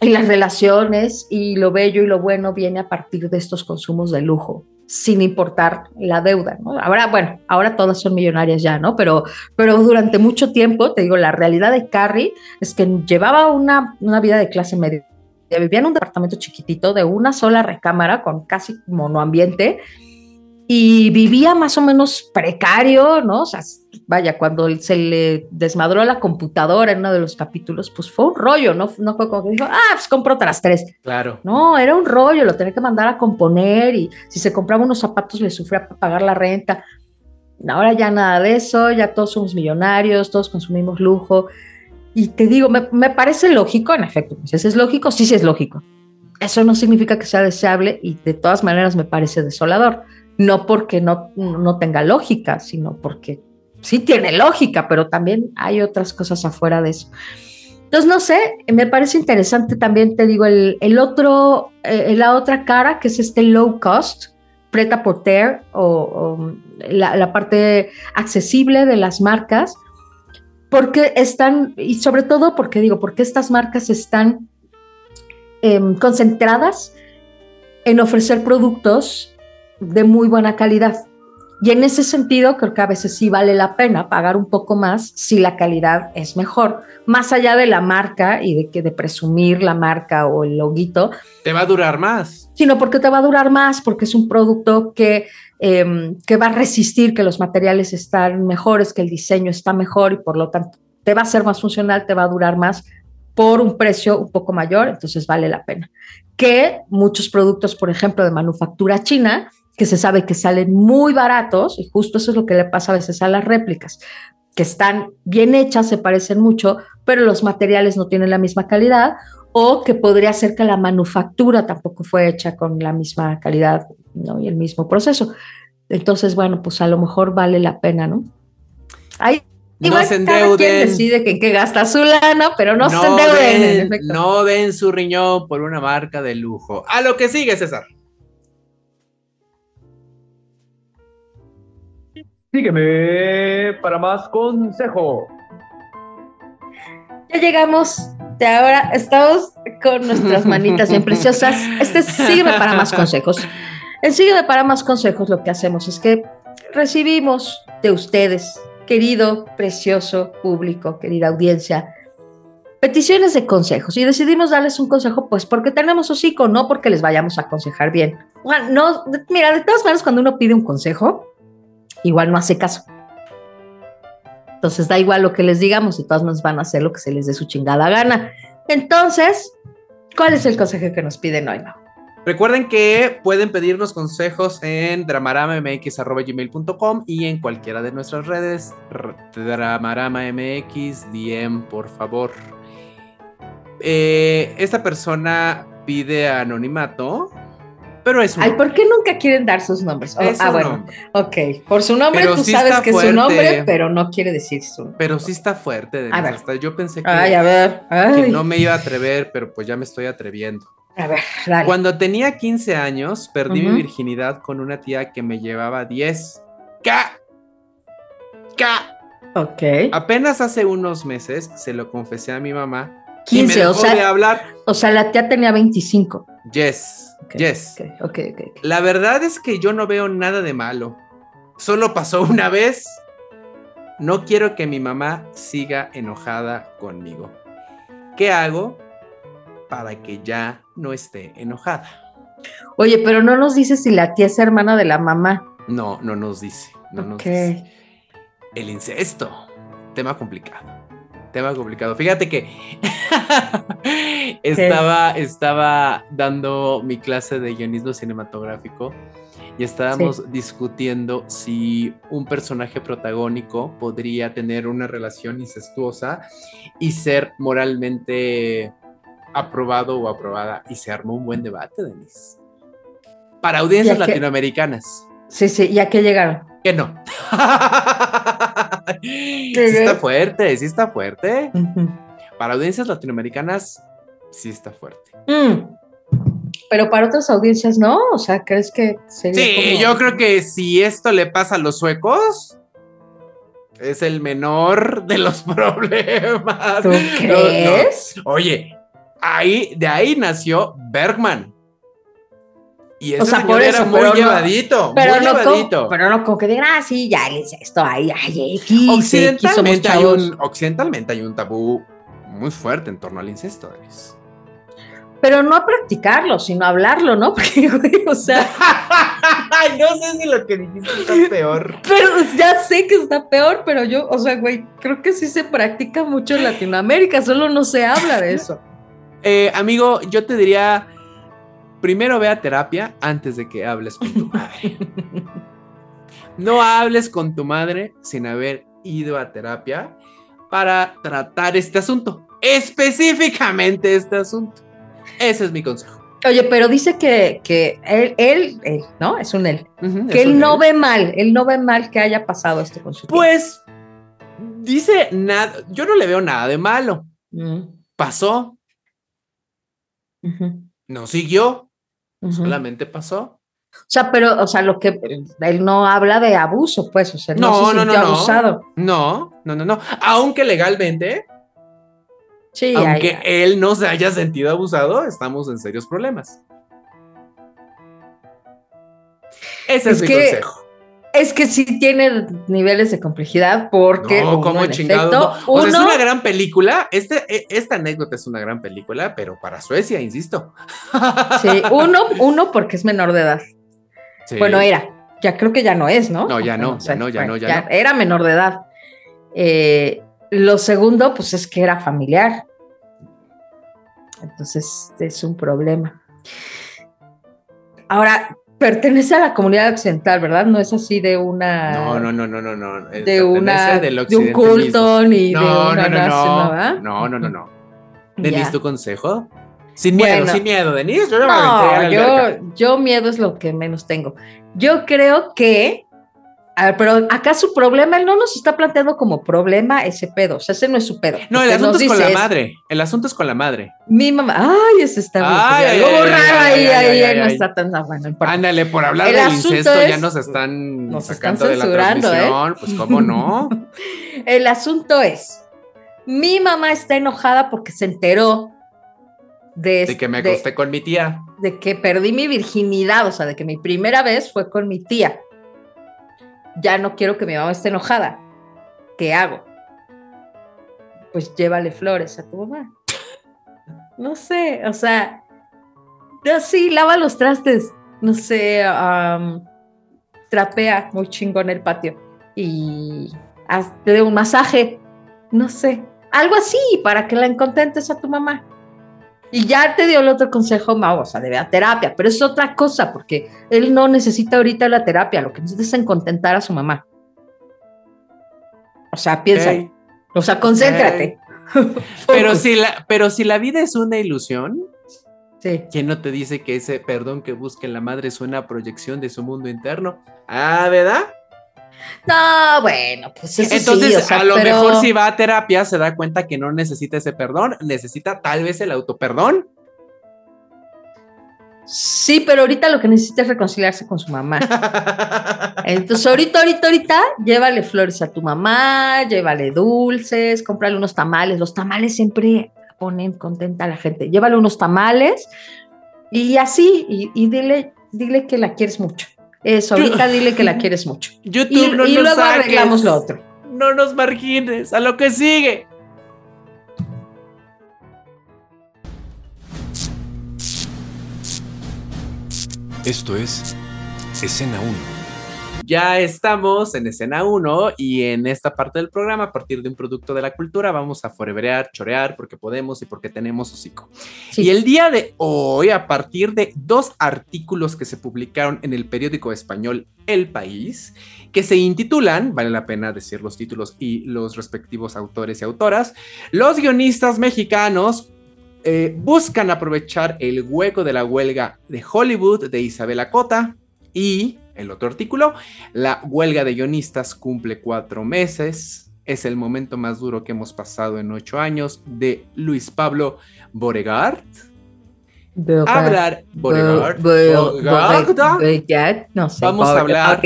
Speaker 2: y las relaciones y lo bello y lo bueno viene a partir de estos consumos de lujo sin importar la deuda. Ahora, bueno, ahora todas son millonarias ya, ¿no? Pero, pero durante mucho tiempo, te digo, la realidad de Carrie es que llevaba una, una vida de clase media, vivía en un departamento chiquitito de una sola recámara con casi monoambiente y vivía más o menos precario, ¿no? O sea, vaya, cuando se le desmadró la computadora en uno de los capítulos, pues fue un rollo, ¿no? No fue como que dijo, ah, pues compro otras tres.
Speaker 1: Claro.
Speaker 2: No, era un rollo, lo tenía que mandar a componer y si se compraba unos zapatos le sufría pagar la renta. Ahora ya nada de eso, ya todos somos millonarios, todos consumimos lujo. Y te digo, me, me parece lógico, en efecto, si es lógico, sí, sí es lógico. Eso no significa que sea deseable y de todas maneras me parece desolador no porque no, no tenga lógica, sino porque sí tiene lógica, pero también hay otras cosas afuera de eso. Entonces, no sé, me parece interesante también, te digo, el, el otro, eh, la otra cara, que es este low cost, preta por ter, o, la, la, parte accesible de las marcas, porque están, y sobre todo porque digo, porque estas marcas están em, concentradas en ofrecer productos de muy buena calidad. Y en ese sentido, creo que a veces sí vale la pena pagar un poco más si la calidad es mejor, más allá de la marca y de que de presumir la marca o el loguito.
Speaker 1: Te va a durar más.
Speaker 2: Sino porque te va a durar más, porque es un producto que, em, que va a resistir, que los materiales están mejores, que el diseño está mejor y por lo tanto te va a ser más funcional, te va a durar más por un precio un poco mayor, entonces vale la pena. Que muchos productos, por ejemplo, de manufactura china, que se sabe que salen muy baratos, y justo eso es lo que le pasa a veces a las réplicas, que están bien hechas, se parecen mucho, pero los materiales no tienen la misma calidad, o que podría ser que la manufactura tampoco fue hecha con la misma calidad ¿no? y el mismo proceso. Entonces, bueno, pues a lo mejor vale la pena, ¿no? Ahí no se endeuden. Quien decide en qué gasta su lana, pero no, se endeuden.
Speaker 1: no den su riñón por una marca de lujo. A lo que sigue, César.
Speaker 4: Sígueme para más consejo.
Speaker 2: Ya llegamos de ahora, estamos con nuestras manitas bien preciosas. Este Sígueme para más consejos. En Sígueme para más consejos lo que hacemos es que recibimos de ustedes, querido, precioso público, querida audiencia, peticiones de consejos. Y decidimos darles un consejo, pues porque tenemos hocico, no porque les vayamos a aconsejar bien. No, mira, de todas maneras, cuando uno pide un consejo, igual no hace caso. Entonces da igual lo que les digamos, de todas maneras van a hacer lo que se les dé su chingada gana. Entonces, ¿cuál es el consejo que nos piden hoy, Mau?
Speaker 1: Recuerden que pueden pedirnos consejos en dramaramamx.gmail.com y en cualquiera de nuestras redes. Dramaramamx, DM, por favor. Eh, esta persona pide anonimato, pero es un
Speaker 2: Ay, ¿por qué nunca quieren dar sus nombres? Oh, ah, bueno,
Speaker 1: nombre.
Speaker 2: ok. Por su nombre
Speaker 1: Pero
Speaker 2: tú
Speaker 1: sí
Speaker 2: sabes que es su nombre, pero no quiere decir su
Speaker 1: Pero sí está fuerte, Denise,
Speaker 2: A ver.
Speaker 1: hasta yo pensé que,
Speaker 2: Ay, a ver.
Speaker 1: que
Speaker 2: Ay,
Speaker 1: no me iba a atrever, pero pues ya me estoy atreviendo.
Speaker 2: A ver, dale.
Speaker 1: Cuando tenía 15 años, perdí mi virginidad con una tía que me llevaba 10. ¡Ca! ¡Ca!
Speaker 2: Ok.
Speaker 1: Apenas hace unos meses se lo confesé a mi mamá. y
Speaker 2: 15,
Speaker 1: me
Speaker 2: o
Speaker 1: de
Speaker 2: sea,
Speaker 1: hablar.
Speaker 2: o sea, la tía tenía 25.
Speaker 1: Yes. Yes.
Speaker 2: Ok, ok, ok. ok.
Speaker 1: La verdad es que yo no veo nada de malo. Solo pasó una vez. No quiero que mi mamá siga enojada conmigo. ¿Qué hago para que ya no esté enojada?
Speaker 2: Oye, pero no nos dice si la tía es hermana de la mamá.
Speaker 1: No, no nos dice. No nos dice. El incesto. Tema complicado. Tema complicado. Fíjate que estaba, estaba dando mi clase de guionismo cinematográfico y estábamos discutiendo si un personaje protagónico podría tener una relación incestuosa y ser moralmente aprobado o aprobada. Y se armó un buen debate, Denise. Para audiencias
Speaker 2: que-
Speaker 1: latinoamericanas.
Speaker 2: Sí, sí, ¿y a qué llegaron?
Speaker 1: Que no. sí está fuerte, sí está fuerte. Para audiencias latinoamericanas, sí está fuerte.
Speaker 2: Mm. Pero para otras audiencias no, o sea, ¿crees que sería
Speaker 1: Sí,
Speaker 2: como-
Speaker 1: yo creo que si esto le pasa a los suecos, es el menor de los problemas.
Speaker 2: ¿Tú
Speaker 1: No, no.
Speaker 2: crees?
Speaker 1: Oye, ahí, de ahí nació Bergman. Y ese
Speaker 2: O sea,
Speaker 1: señor
Speaker 2: por
Speaker 1: era
Speaker 2: eso,
Speaker 1: muy
Speaker 2: pero no-
Speaker 1: llevadito,
Speaker 2: Pero
Speaker 1: muy
Speaker 2: no,
Speaker 1: llevadito.
Speaker 2: como, pero no como que digan, ah, sí, ya el incesto, ay, X,
Speaker 1: occidentalmente, hay un, occidentalmente hay un tabú muy fuerte en torno al incesto. Denise.
Speaker 2: Pero no a practicarlo, sino a hablarlo, ¿no? Porque, güey, o sea,
Speaker 1: no sé si lo que dijiste está peor.
Speaker 2: pero ya sé que está peor, pero yo, o sea, güey, creo que sí se practica mucho en Latinoamérica, solo no se habla de eso.
Speaker 1: Eh, amigo, yo te diría, primero ve a terapia antes de que hables con tu madre. No hables con tu madre sin haber ido a terapia para tratar este asunto. Específicamente este asunto. Ese es mi consejo.
Speaker 2: Oye, pero dice que, que él, él, él, ¿no? Es un él. Que él no ve mal, él no ve mal que haya pasado esto con su.
Speaker 1: Pues dice nada, yo no le veo nada de malo.
Speaker 2: Mm,
Speaker 1: Pasó, no siguió, solamente pasó.
Speaker 2: O sea, pero, o sea, lo que él no habla de abuso, pues, o sea, no,
Speaker 1: No,
Speaker 2: se
Speaker 1: no, no,
Speaker 2: abusado.
Speaker 1: No, no, no, no. Aunque legalmente,
Speaker 2: Sí,
Speaker 1: aunque él no se haya sentido abusado, estamos en serios problemas. Ese es,
Speaker 2: Es
Speaker 1: mi
Speaker 2: que-
Speaker 1: consejo.
Speaker 2: Es que sí tiene niveles de complejidad porque
Speaker 1: No,
Speaker 2: uno,
Speaker 1: como chingado.
Speaker 2: efecto,
Speaker 1: no. O sea, es
Speaker 2: uno-
Speaker 1: una gran película. Este, e- esta anécdota es una gran película, pero para Suecia, insisto.
Speaker 2: sí, uno, uno porque es menor de edad.
Speaker 1: Sí.
Speaker 2: Bueno, era, ya creo que ya no es, ¿no?
Speaker 1: No, ya no,
Speaker 2: O sea,
Speaker 1: ya no, ya
Speaker 2: bueno,
Speaker 1: no, ya no.
Speaker 2: Era menor de edad. Eh, lo segundo, pues es que era familiar. Entonces es un problema. Ahora, pertenece a la comunidad occidental, ¿verdad? No es así de una.
Speaker 1: No, no, no, no, no, no. eh,
Speaker 2: De una.
Speaker 1: del
Speaker 2: De un culto ni de
Speaker 1: No,
Speaker 2: una
Speaker 1: no, no,
Speaker 2: nación,
Speaker 1: no. No, no, no. Denise, tu consejo. Sin miedo,
Speaker 2: Bueno.
Speaker 1: sin miedo, Denise. Yo
Speaker 2: No, yo, yo miedo es lo que menos tengo. Yo creo que, a ver, pero acá su problema, él no nos está planteando como problema ese pedo, o sea, ese no es su pedo.
Speaker 1: No, el asunto es con la madre. El asunto es con la madre.
Speaker 2: Mi mamá, ay, ese está.
Speaker 1: Ay,
Speaker 2: algo raro ahí, ahí, no está tan, ah, bueno.
Speaker 1: Ándale, por hablar
Speaker 2: El
Speaker 1: del incesto ya nos están
Speaker 2: nos están
Speaker 1: sacando de la
Speaker 2: censurando, ¿eh?
Speaker 1: transmisión. Pues cómo no.
Speaker 2: El asunto es, mi mamá está enojada porque se enteró de,
Speaker 1: De que me
Speaker 2: de-
Speaker 1: acosté con mi tía.
Speaker 2: de que perdí mi virginidad, o sea, de que mi primera vez fue con mi tía. Ya no quiero que mi mamá esté enojada. ¿Qué hago? Pues llévale flores a tu mamá. no sé, o sea, sí, lava los trastes, no sé, trapea muy chingón el patio y hazle un masaje, no sé, algo así para que la contentes a tu mamá. Y ya te dio el otro consejo, Mau, o sea, debe a terapia, pero es otra cosa, porque él no necesita ahorita la terapia, lo que necesita es en contentar a su mamá. O sea, piensa, o sea, concéntrate.
Speaker 1: pero, si la, pero si la vida es una ilusión, sí. ¿quién no te dice que ese perdón que busca la madre es una proyección de su mundo interno? Ah, ¿verdad?
Speaker 2: No, bueno, pues eso
Speaker 1: Entonces, a lo mejor si va a terapia se da cuenta que no necesita ese perdón, necesita tal vez el autoperdón.
Speaker 2: Sí, pero ahorita lo que necesita es reconciliarse con su mamá. Entonces, ahorita, ahorita, ahorita, llévale flores a tu mamá, llévale dulces, cómprale unos tamales. Los tamales siempre ponen contenta a la gente. Llévale unos tamales y así, y, dile, dile que la quieres mucho. Eso, ahorita dile que la quieres mucho.
Speaker 1: YouTube, y, no y luego arreglamos lo otro. No nos margines, a lo que sigue.
Speaker 3: Esto es Escena 1.
Speaker 1: Ya estamos en escena 1 y en esta parte del programa, a partir de un producto de la cultura, vamos a foreverear, chorear, porque podemos y porque tenemos hocico. Y el día de hoy, a partir de dos artículos que se publicaron en el periódico español El País, que se intitulan, vale la pena decir los títulos y los respectivos autores y autoras, Los guionistas mexicanos eh, buscan aprovechar el hueco de la huelga de Hollywood de Isabela Cota y el otro artículo, la huelga de guionistas cumple cuatro meses, es el momento más duro que hemos pasado en ocho años de Luis Pablo Boregard. Hablar no sé, Vamos a hablar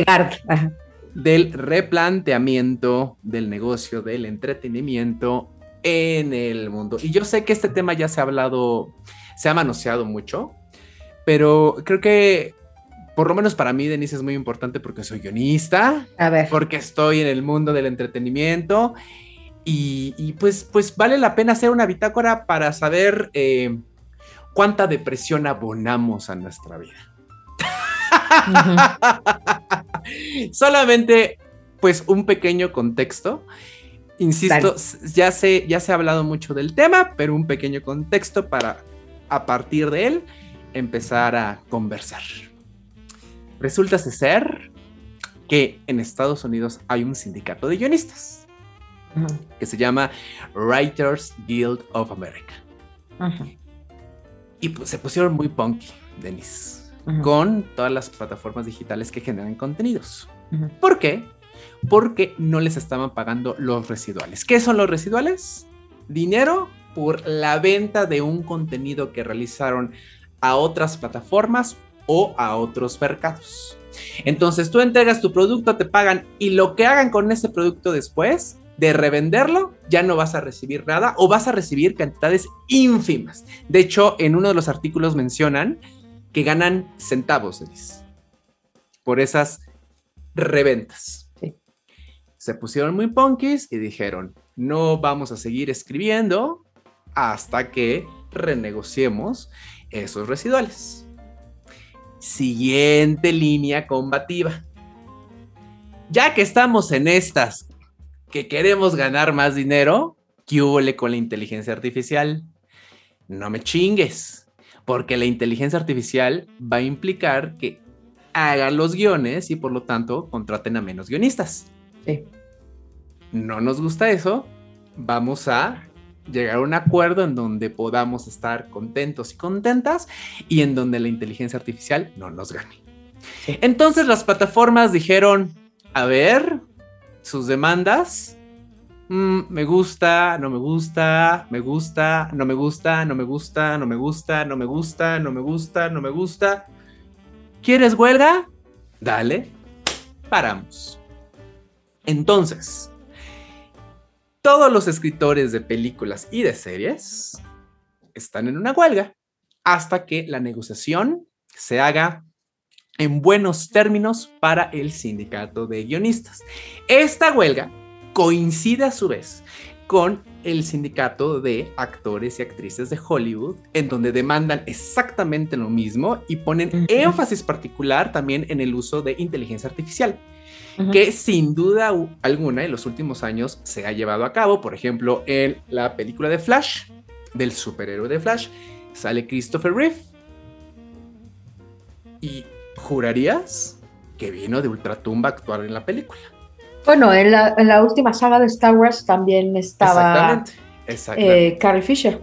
Speaker 1: del replanteamiento del negocio del entretenimiento en el mundo. Y yo sé que este tema ya se ha hablado, se ha manoseado mucho, pero creo que por lo menos para mí, Denise, es muy importante porque soy guionista,
Speaker 2: a ver.
Speaker 1: porque estoy en el mundo del entretenimiento y, pues, pues vale la pena hacer una bitácora para saber eh, cuánta depresión abonamos a nuestra vida. Solamente, pues, un pequeño contexto. Insisto, ya se, ya se ha hablado mucho del tema, pero un pequeño contexto para a partir de él empezar a conversar. Resulta ser que en Estados Unidos hay un sindicato de guionistas que se llama Writers Guild of America. Y pues, se pusieron muy punky, Denis, con todas las plataformas digitales que generan contenidos. ¿Por qué? porque no les estaban pagando los residuales. ¿Qué son los residuales? Dinero por la venta de un contenido que realizaron a otras plataformas o a otros mercados. Entonces tú entregas tu producto, te pagan y lo que hagan con ese producto después de revenderlo, ya no vas a recibir nada o vas a recibir cantidades ínfimas. De hecho, en uno de los artículos mencionan que ganan centavos por esas reventas se pusieron muy punkis y dijeron, no vamos a seguir escribiendo hasta que renegociemos esos residuales. Siguiente línea combativa. Ya que estamos en estas, que queremos ganar más dinero, ¿qué con la inteligencia artificial? No me chingues, porque la inteligencia artificial va a implicar que hagan los guiones y por lo tanto contraten a menos guionistas. Sí no nos gusta eso, vamos a llegar a un acuerdo en donde podamos estar contentos y contentas y en donde la inteligencia artificial no nos gane. Entonces las plataformas dijeron, a ver, sus demandas, mm, me gusta, no me gusta, me gusta, no me gusta, no me gusta, no me gusta, no me gusta, no me gusta, no me gusta. ¿Quieres huelga? Dale, paramos. Entonces, todos los escritores de películas y de series están en una huelga hasta que la negociación se haga en buenos términos para el sindicato de guionistas. Esta huelga coincide a su vez con el sindicato de actores y actrices de Hollywood, en donde demandan exactamente lo mismo y ponen énfasis particular también en el uso de inteligencia artificial, Que sin duda alguna en los últimos años se ha llevado a cabo. Por ejemplo, en la película de Flash, del superhéroe de Flash, sale Christopher Reeve. ¿Y jurarías que vino de Ultratumba a actuar en la película?
Speaker 2: Bueno, en la, en la última saga de Star Wars también estaba
Speaker 1: Exactamente. Exactamente.
Speaker 2: eh, Carrie Fisher.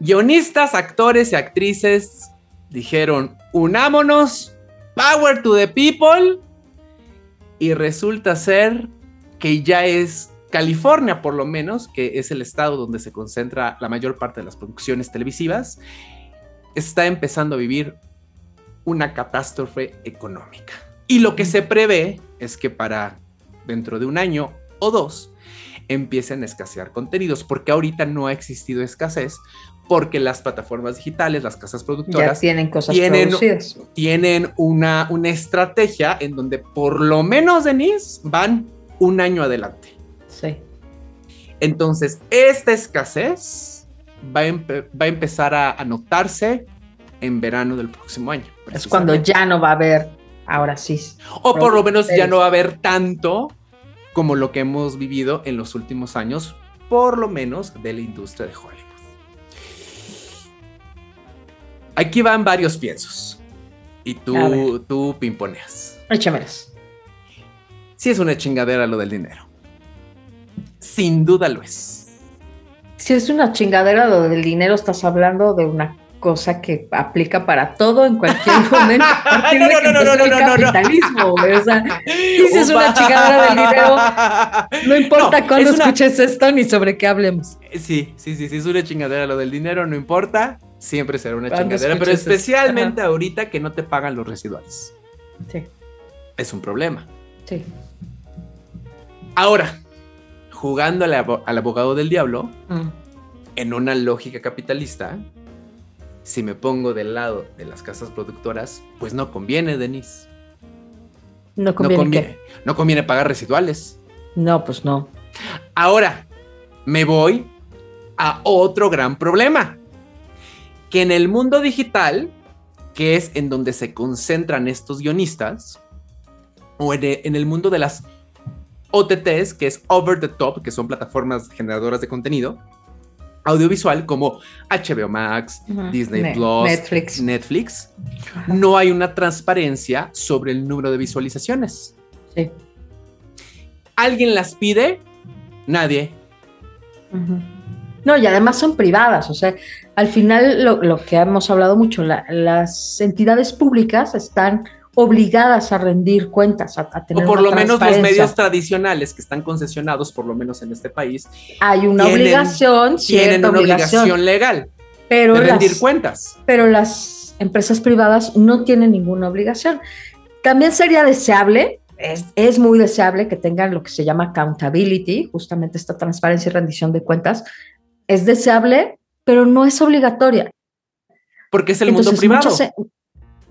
Speaker 1: Guionistas, actores y actrices dijeron, unámonos, power to the people. Y resulta ser que ya es California, por lo menos, que es el estado donde se concentra la mayor parte de las producciones televisivas, está empezando a vivir una catástrofe económica. Y lo que se prevé es que para dentro de un año o dos empiecen a escasear contenidos, porque ahorita no ha existido escasez, porque las plataformas digitales, las casas
Speaker 2: Ya
Speaker 1: productoras,
Speaker 2: tienen cosas
Speaker 1: tienen-
Speaker 2: producidas.
Speaker 1: tienen una, una estrategia en donde por lo menos, Denise, van un año adelante.
Speaker 2: Sí.
Speaker 1: Entonces, esta escasez va a, empe- va a empezar a, a notarse en verano del próximo año.
Speaker 2: Es cuando ya no va a haber, ahora sí.
Speaker 1: O por lo menos ya no va a haber tanto como lo que hemos vivido en los últimos años, por lo menos de la industria de Hollywood. Aquí van varios piensos. Y tú, tú pimponeas.
Speaker 2: Échamelas.
Speaker 1: Sí es una chingadera lo del dinero. Sin duda lo es.
Speaker 2: Si es una chingadera lo del dinero, estás hablando de una cosa que aplica para todo en cualquier momento.
Speaker 1: No, no, no, no, no, no, no, no.
Speaker 2: capitalismo, güey, o sea, si es una chingadera del dinero, no importa
Speaker 1: No,
Speaker 2: cuándo
Speaker 1: es una-
Speaker 2: escuches esto ni sobre qué hablemos.
Speaker 1: Sí, sí, sí, sí, es una chingadera lo del dinero, no importa. Siempre será una chingadera, pero especialmente ahorita que no te pagan los residuales.
Speaker 2: Sí,
Speaker 1: Es un problema.
Speaker 2: sí.
Speaker 1: Ahora, jugando al, abo- al abogado del diablo,
Speaker 2: Mm.
Speaker 1: en una lógica capitalista, si me pongo del lado de las casas productoras, pues no conviene, Denise.
Speaker 2: No
Speaker 1: No
Speaker 2: conviene,
Speaker 1: conviene,
Speaker 2: que-
Speaker 1: no conviene pagar residuales.
Speaker 2: No, pues no.
Speaker 1: Ahora, me voy a otro gran problema. Que en el mundo digital, que es en donde se concentran estos guionistas, o en e- el mundo de las OTTs, que es over the top, que son plataformas generadoras de contenido audiovisual como HBO Max. Disney
Speaker 2: Ne-
Speaker 1: Plus,
Speaker 2: Netflix.
Speaker 1: Netflix, no hay una transparencia sobre el número de visualizaciones.
Speaker 2: Sí.
Speaker 1: ¿Alguien las pide? Nadie.
Speaker 2: No, y además son privadas, o sea, al final lo, lo que hemos hablado mucho, la- las entidades públicas están obligadas a rendir cuentas, a, a tener
Speaker 1: O por
Speaker 2: una
Speaker 1: lo menos los medios tradicionales que están concesionados, por lo menos en este país,
Speaker 2: Hay una
Speaker 1: tienen-
Speaker 2: obligación,
Speaker 1: tienen una
Speaker 2: obligación,
Speaker 1: obligación legal
Speaker 2: pero,
Speaker 1: de rendir
Speaker 2: las,
Speaker 1: cuentas.
Speaker 2: pero las empresas privadas no tienen ninguna obligación. También sería deseable, es, es muy deseable que tengan lo que se llama accountability, justamente esta transparencia y rendición de cuentas. Es deseable, pero no es obligatoria.
Speaker 1: Porque es el mundo privado.
Speaker 2: Muchas,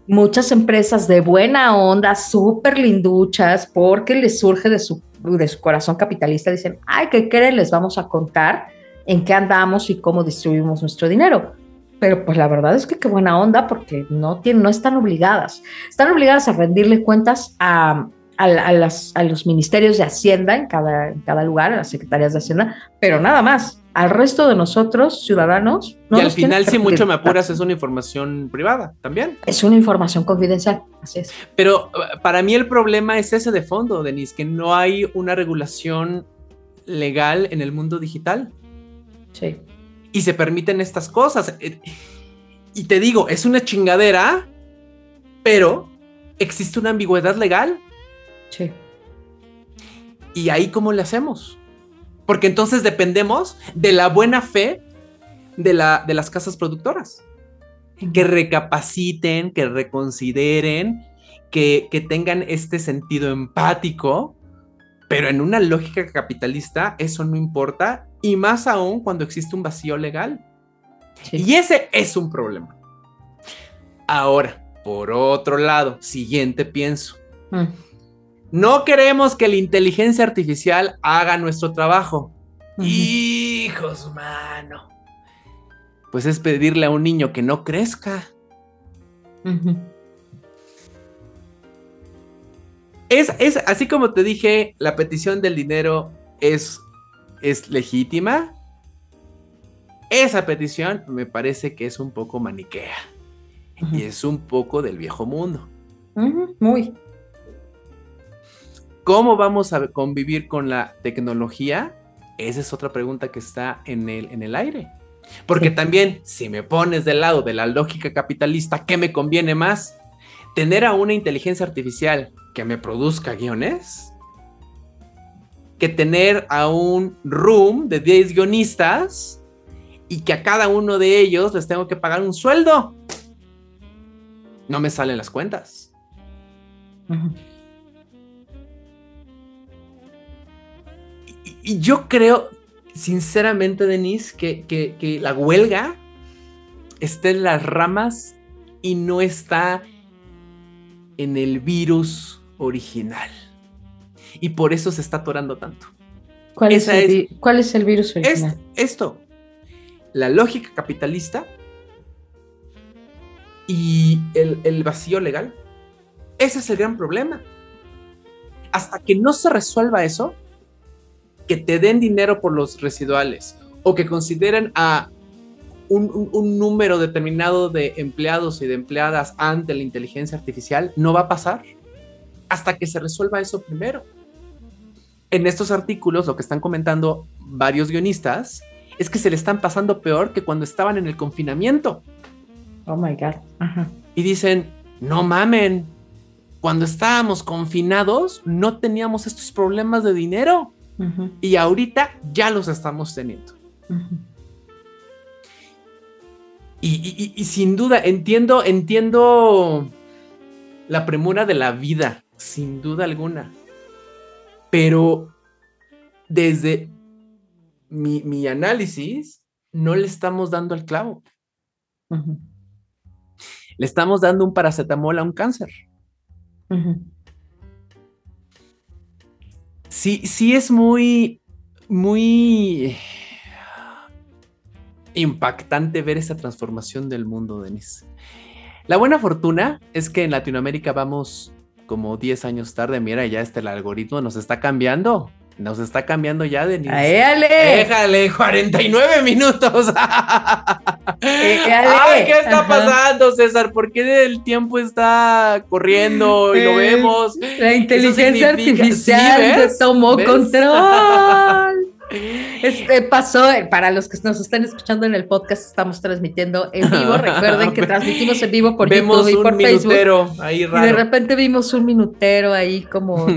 Speaker 2: muchas empresas de buena onda, súper linduchas, porque les surge de su, de su corazón capitalista, dicen, ay, ¿qué creen? Les vamos a contar en qué andamos y cómo distribuimos nuestro dinero. Pero pues la verdad es que qué buena onda, porque no, tienen, no están obligadas. Están obligadas a rendirle cuentas a, a, a las, a los ministerios de Hacienda en cada, en cada lugar, a las secretarías de Hacienda, pero nada más. Al resto de nosotros, ciudadanos, no
Speaker 1: y al final, si mucho me apuras, es una información privada también.
Speaker 2: Es una información confidencial, así es.
Speaker 1: Pero uh, para mí el problema es ese de fondo, Denise, que no hay una regulación legal en el mundo digital
Speaker 2: Sí.
Speaker 1: y se permiten estas cosas. Eh, Y te digo, es una chingadera, pero existe una ambigüedad legal.
Speaker 2: Sí.
Speaker 1: ¿Y ahí cómo le hacemos? Porque entonces dependemos de la buena fe de, la, de las casas productoras. Que recapaciten, que reconsideren, que, que tengan este sentido empático, pero en una lógica capitalista eso no importa, y más aún cuando existe un vacío legal.
Speaker 2: sí.
Speaker 1: Y ese es un problema. Ahora, por otro lado, siguiente pienso.
Speaker 2: Mm.
Speaker 1: No queremos que la inteligencia artificial haga nuestro trabajo. Hijos, mano. Pues es pedirle a un niño que no crezca. es, es, así como te dije, la petición del dinero es, es legítima. Esa petición me parece que es un poco maniquea. Y es un poco del viejo mundo.
Speaker 2: Muy.
Speaker 1: ¿Cómo vamos a convivir con la tecnología? Esa es otra pregunta que está en el, en el aire. Porque también, si me pones del lado de la lógica capitalista, ¿qué me conviene más? ¿Tener a una inteligencia artificial que me produzca guiones? ¿Que tener a un room de 10 guionistas y que a cada uno de ellos les tengo que pagar un sueldo? No me salen las cuentas. Y, yo creo, sinceramente, Denise, que, la huelga está en las ramas y no está en el virus original. Y por eso se está atorando tanto.
Speaker 2: ¿Cuál, es el, ¿cuál es el, virus original?
Speaker 1: esto, la lógica capitalista y el, el, vacío legal. Ese es el gran problema. Hasta que no se resuelva eso, que te den dinero por los residuales o que consideren a un, número determinado de empleados y de empleadas ante la inteligencia artificial, no va a pasar hasta que se resuelva eso primero. En estos artículos, lo que están comentando varios guionistas es que se le están pasando peor que cuando estaban en el confinamiento.
Speaker 2: Oh my God.
Speaker 1: Y dicen, no mamen, cuando estábamos confinados no teníamos estos problemas de dinero. Y ahorita ya los estamos teniendo. y, sin duda, entiendo, entiendo la premura de la vida, sin duda alguna. Pero desde mi, análisis, no le estamos dando al clavo. Le estamos dando un paracetamol a un cáncer sí, sí es muy, muy impactante ver esa transformación del mundo, Denise. La buena fortuna es que en Latinoamérica vamos como 10 años tarde. Mira, ya este el algoritmo nos está cambiando. Nos está cambiando ya, Denise.
Speaker 2: ¡Éale!
Speaker 1: ¡Déjale! ¡49 minutos! ¡Ay, qué está pasando, César! ¿Por qué el tiempo está corriendo y lo vemos?
Speaker 2: La inteligencia artificial tomó control. Este pasó, eh, para los que nos están escuchando en el podcast, estamos transmitiendo en vivo. Recuerden que transmitimos en vivo por YouTube y por Facebook.
Speaker 1: Ahí
Speaker 2: raro. Y de repente vimos un minutero ahí como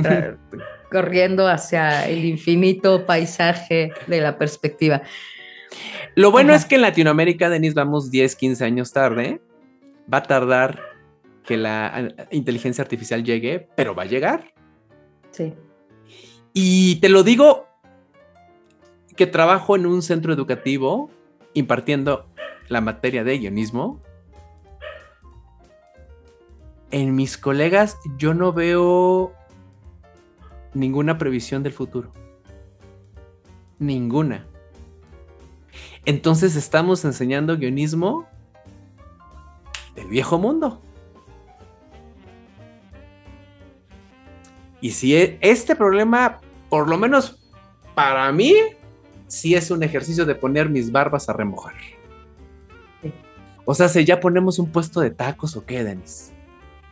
Speaker 2: corriendo hacia el infinito paisaje de la perspectiva.
Speaker 1: Lo bueno es que en Latinoamérica, Denis, vamos 10, 15 años tarde. Va a tardar que la inteligencia artificial llegue, pero va a llegar.
Speaker 2: Sí.
Speaker 1: Y te lo digo que trabajo en un centro educativo impartiendo la materia de guionismo. En mis colegas yo no veo ninguna previsión del futuro. Ninguna. Entonces estamos enseñando guionismo del viejo mundo. Y si e, este problema, por lo menos para mí, sí es un ejercicio de poner mis barbas a remojar. O sea, si ya ponemos un puesto de tacos o qué, Denis.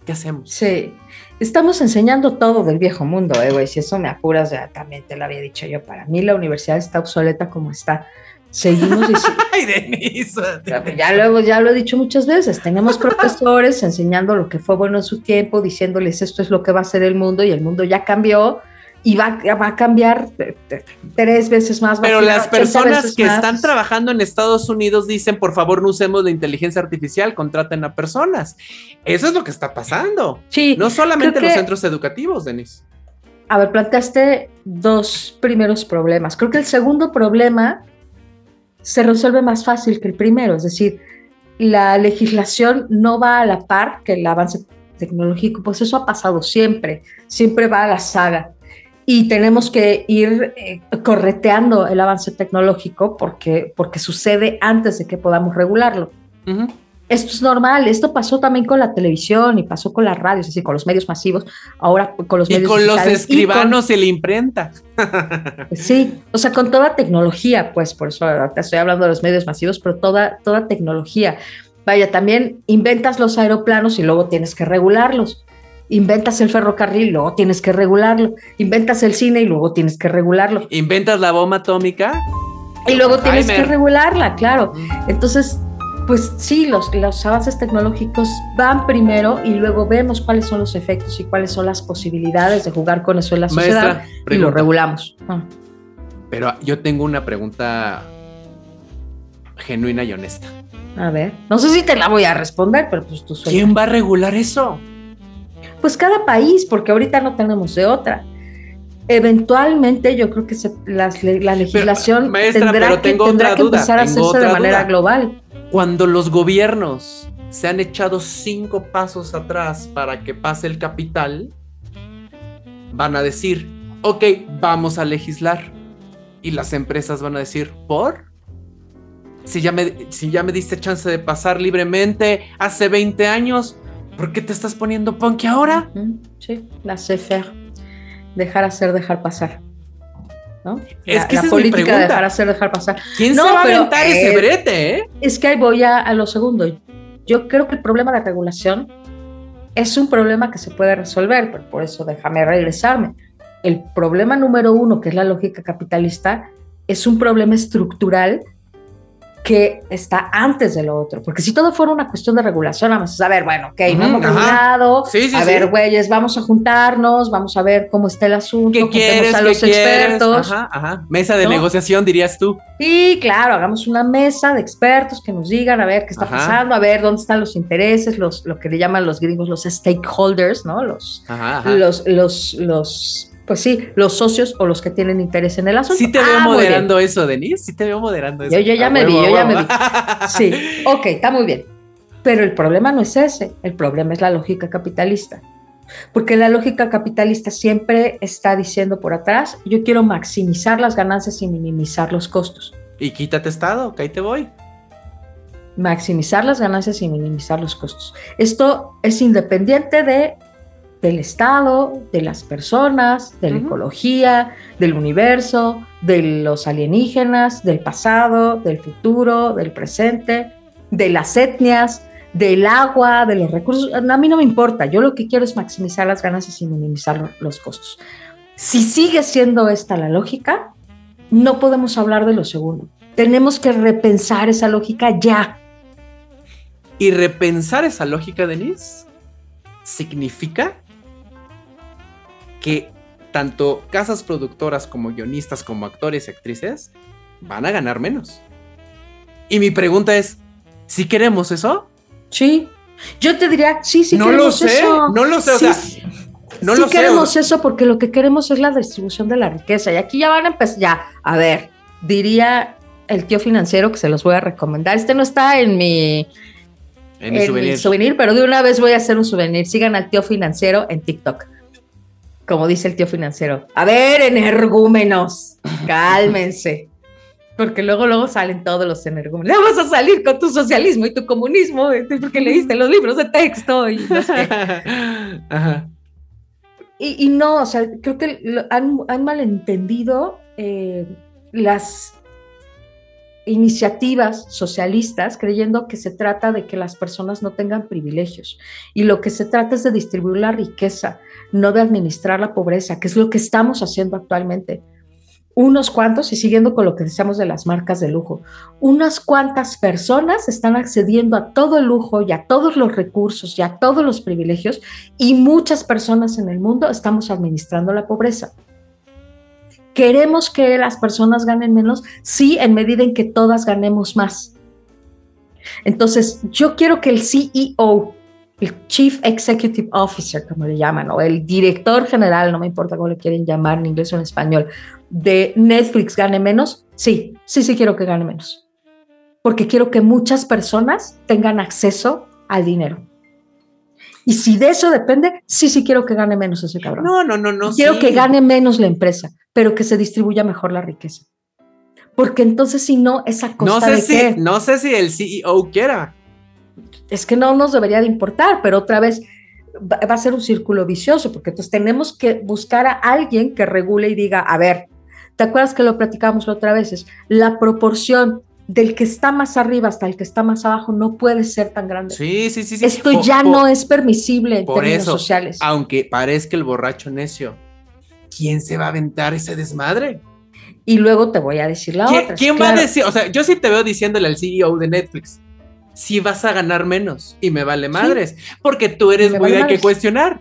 Speaker 1: ¿Qué hacemos?
Speaker 2: Sí, estamos enseñando todo del viejo mundo, eh, güey. Si eso me apuras, ya también te lo había dicho yo. Para mí la universidad está obsoleta como está. Seguimos diciendo.
Speaker 1: ¡Ay, Denise!
Speaker 2: Ya luego, ya lo he dicho muchas veces. Tenemos profesores enseñando lo que fue bueno en su tiempo, diciéndoles esto es lo que va a ser el mundo y el mundo ya cambió y va, va a cambiar tres veces más.
Speaker 1: Pero las personas que están trabajando en Estados Unidos dicen, por favor, no usemos la inteligencia artificial, contraten a personas. Eso es lo que está pasando.
Speaker 2: Sí.
Speaker 1: No solamente en los centros educativos, Denis.
Speaker 2: A ver, planteaste dos primeros problemas. Creo que el segundo problema se resuelve más fácil que el primero, es decir, la legislación no va a la par que el avance tecnológico, pues eso ha pasado siempre, siempre va a la saga. Y tenemos que ir eh, correteando el avance tecnológico porque, porque sucede antes de que podamos regularlo. Esto es normal, esto pasó también con la televisión y pasó con las radios, es decir, con los medios masivos, ahora con los
Speaker 1: y
Speaker 2: medios
Speaker 1: con los escribanos
Speaker 2: y
Speaker 1: y la imprenta.
Speaker 2: con- sí, o sea, con toda tecnología, pues por eso ahorita estoy hablando de los medios masivos, pero toda, toda tecnología. Vaya, también inventas los aeroplanos y luego tienes que regularlos. Inventas el ferrocarril, luego tienes que regularlo. Inventas el cine y luego tienes que regularlo.
Speaker 1: Inventas la bomba atómica.
Speaker 2: Y luego tienes que regularla, claro. Entonces, pues sí, los, los avances tecnológicos van primero y luego vemos cuáles son los efectos y cuáles son las posibilidades de jugar con eso en la sociedad
Speaker 1: Maestra,
Speaker 2: y lo regulamos. Ah,
Speaker 1: Pero yo tengo una pregunta genuina y honesta.
Speaker 2: A ver, no sé si te la voy a responder, pero pues tú.
Speaker 1: ¿Quién va a regular eso?
Speaker 2: Pues cada país, porque ahorita no tenemos de otra. Eventualmente yo creo que se- la legislación
Speaker 1: maestra,
Speaker 2: tendrá,
Speaker 1: pero
Speaker 2: que, tendrá que
Speaker 1: duda,
Speaker 2: empezar a hacerse de manera
Speaker 1: duda.
Speaker 2: global.
Speaker 1: Cuando los gobiernos se han echado cinco pasos atrás para que pase el capital, van a decir, ok, vamos a legislar. Y las empresas van a decir, ¿por? Si ya me, si ya me diste chance de pasar libremente hace 20 años, ¿por qué te estás poniendo punk ahora?
Speaker 2: Sí, la faire. Dejar hacer, dejar pasar. ¿no?
Speaker 1: Es
Speaker 2: la,
Speaker 1: que
Speaker 2: la
Speaker 1: esa es mi
Speaker 2: política de dejar hacer, dejar pasar.
Speaker 1: ¿Quién
Speaker 2: No,
Speaker 1: se va a aventar ese
Speaker 2: eh,
Speaker 1: brete, eh?
Speaker 2: Es que ahí voy a, a lo segundo. Yo creo que el problema de regulación es un problema que se puede resolver, pero por eso déjame regresarme. El problema número uno, que es la lógica capitalista, es un problema estructural que está antes de lo otro. Porque si todo fuera una cuestión de regulación, vamos a ver, bueno, ok, no hemos regulado,
Speaker 1: Sí, sí,
Speaker 2: a
Speaker 1: sí.
Speaker 2: ver, güeyes, vamos a juntarnos, vamos a ver cómo está el asunto,
Speaker 1: ¿Qué quieres?
Speaker 2: a
Speaker 1: ¿Qué
Speaker 2: los
Speaker 1: quieres?
Speaker 2: expertos.
Speaker 1: Ajá, ajá. Mesa de
Speaker 2: ¿No?
Speaker 1: negociación, dirías tú.
Speaker 2: Sí, claro, hagamos una mesa de expertos que nos digan a ver qué está
Speaker 1: Ajá.
Speaker 2: pasando, a ver dónde están los intereses, los, lo que le llaman los gringos los stakeholders, ¿no? Los,
Speaker 1: Ajá, ajá.
Speaker 2: los, los, los, pues sí, los socios o los que tienen interés en el asunto.
Speaker 1: Sí te veo
Speaker 2: Ah,
Speaker 1: moderando eso, Denise. Sí te veo moderando eso.
Speaker 2: Yo- yo ya me vi,
Speaker 1: huevo,
Speaker 2: yo
Speaker 1: a
Speaker 2: ya me
Speaker 1: huevo.
Speaker 2: Sí, ok, está muy bien. Pero el problema no es ese, el problema es la lógica capitalista. Porque la lógica capitalista siempre está diciendo por atrás, yo quiero maximizar las ganancias y minimizar los costos.
Speaker 1: Y quítate estado, que ahí te voy.
Speaker 2: maximizar las ganancias y minimizar los costos. Esto es independiente de, del Estado, de las personas, de la ecología, del universo, de los alienígenas, del pasado, del futuro, del presente, de las etnias, del agua, de los recursos. A mí no me importa, yo lo que quiero es maximizar las ganancias y minimizar lo- los costos. Si sigue siendo esta la lógica, no podemos hablar de lo segundo. Tenemos que repensar esa lógica ya.
Speaker 1: Y repensar esa lógica, Denise, significa que tanto casas productoras como guionistas, como actores y actrices van a ganar menos. Y mi pregunta es, ¿si queremos eso?
Speaker 2: Sí. Yo te diría, sí, sí
Speaker 1: no lo
Speaker 2: queremos
Speaker 1: sé,
Speaker 2: eso.
Speaker 1: no lo sé, o
Speaker 2: Sí,
Speaker 1: sea, no
Speaker 2: sí
Speaker 1: lo sé.
Speaker 2: queremos eso porque lo que queremos es la distribución de la riqueza. Y aquí ya van a empezar, ya, a ver, diría el tío financiero que se los voy a recomendar. Este no está en mi,
Speaker 1: En mi
Speaker 2: en
Speaker 1: souvenir.
Speaker 2: mi souvenir, pero de una vez voy a hacer un souvenir. Sigan al tío financiero en TikTok. Como dice el tío financiero. A ver, energúmenos, cálmense. Porque luego, luego salen todos los energúmenos. Ya vas a salir con tu socialismo y tu comunismo, este, porque leíste los libros de texto y no sé.
Speaker 1: Ajá.
Speaker 2: Y, y no, o sea, creo que lo- han, han malentendido eh, las iniciativas socialistas creyendo que se trata de que las personas no tengan privilegios. Y lo que se trata es de distribuir la riqueza, no de administrar la pobreza, que es lo que estamos haciendo actualmente. Unos cuantos, y siguiendo con lo que decíamos de las marcas de lujo, unas cuantas personas están accediendo a todo el lujo y a todos los recursos y a todos los privilegios y muchas personas en el mundo estamos administrando la pobreza. ¿Queremos que las personas ganen menos? Sí, en medida en que todas ganemos más. Entonces, yo quiero que el CEO, el Chief Executive Officer, como le llaman, o el director general, no me importa cómo le quieren llamar en inglés o en español, de Netflix gane menos. Sí, sí, sí quiero que gane menos. Porque quiero que muchas personas tengan acceso al dinero. Y si de eso depende, sí, sí quiero que gane menos ese cabrón.
Speaker 1: No, no, no, no.
Speaker 2: quiero
Speaker 1: sí.
Speaker 2: que gane menos la empresa, pero que se distribuya mejor la riqueza. Porque entonces, si no, esa
Speaker 1: No
Speaker 2: costa
Speaker 1: sé
Speaker 2: de
Speaker 1: si,
Speaker 2: qué?
Speaker 1: no sé si el CEO quiera.
Speaker 2: Es que no nos debería de importar, pero otra vez va, va a ser un círculo vicioso, porque entonces tenemos que buscar a alguien que regule y diga, a ver, ¿te acuerdas que lo platicamos la otra vez? Es la proporción del que está más arriba hasta el que está más abajo no puede ser tan grande.
Speaker 1: Sí, sí, sí. sí.
Speaker 2: Esto
Speaker 1: Po-
Speaker 2: ya
Speaker 1: po-
Speaker 2: no es permisible en
Speaker 1: por
Speaker 2: términos
Speaker 1: eso,
Speaker 2: sociales.
Speaker 1: Aunque parezca el borracho necio, ¿quién se va a aventar ese desmadre?
Speaker 2: Y luego te voy a decir la
Speaker 1: ¿Quién,
Speaker 2: otra.
Speaker 1: quién va
Speaker 2: claro.
Speaker 1: a decir? O sea, yo sí te veo diciéndole al CEO de Netflix, si vas a ganar menos y me vale madres, porque tú eres muy
Speaker 2: vale
Speaker 1: de que cuestionar.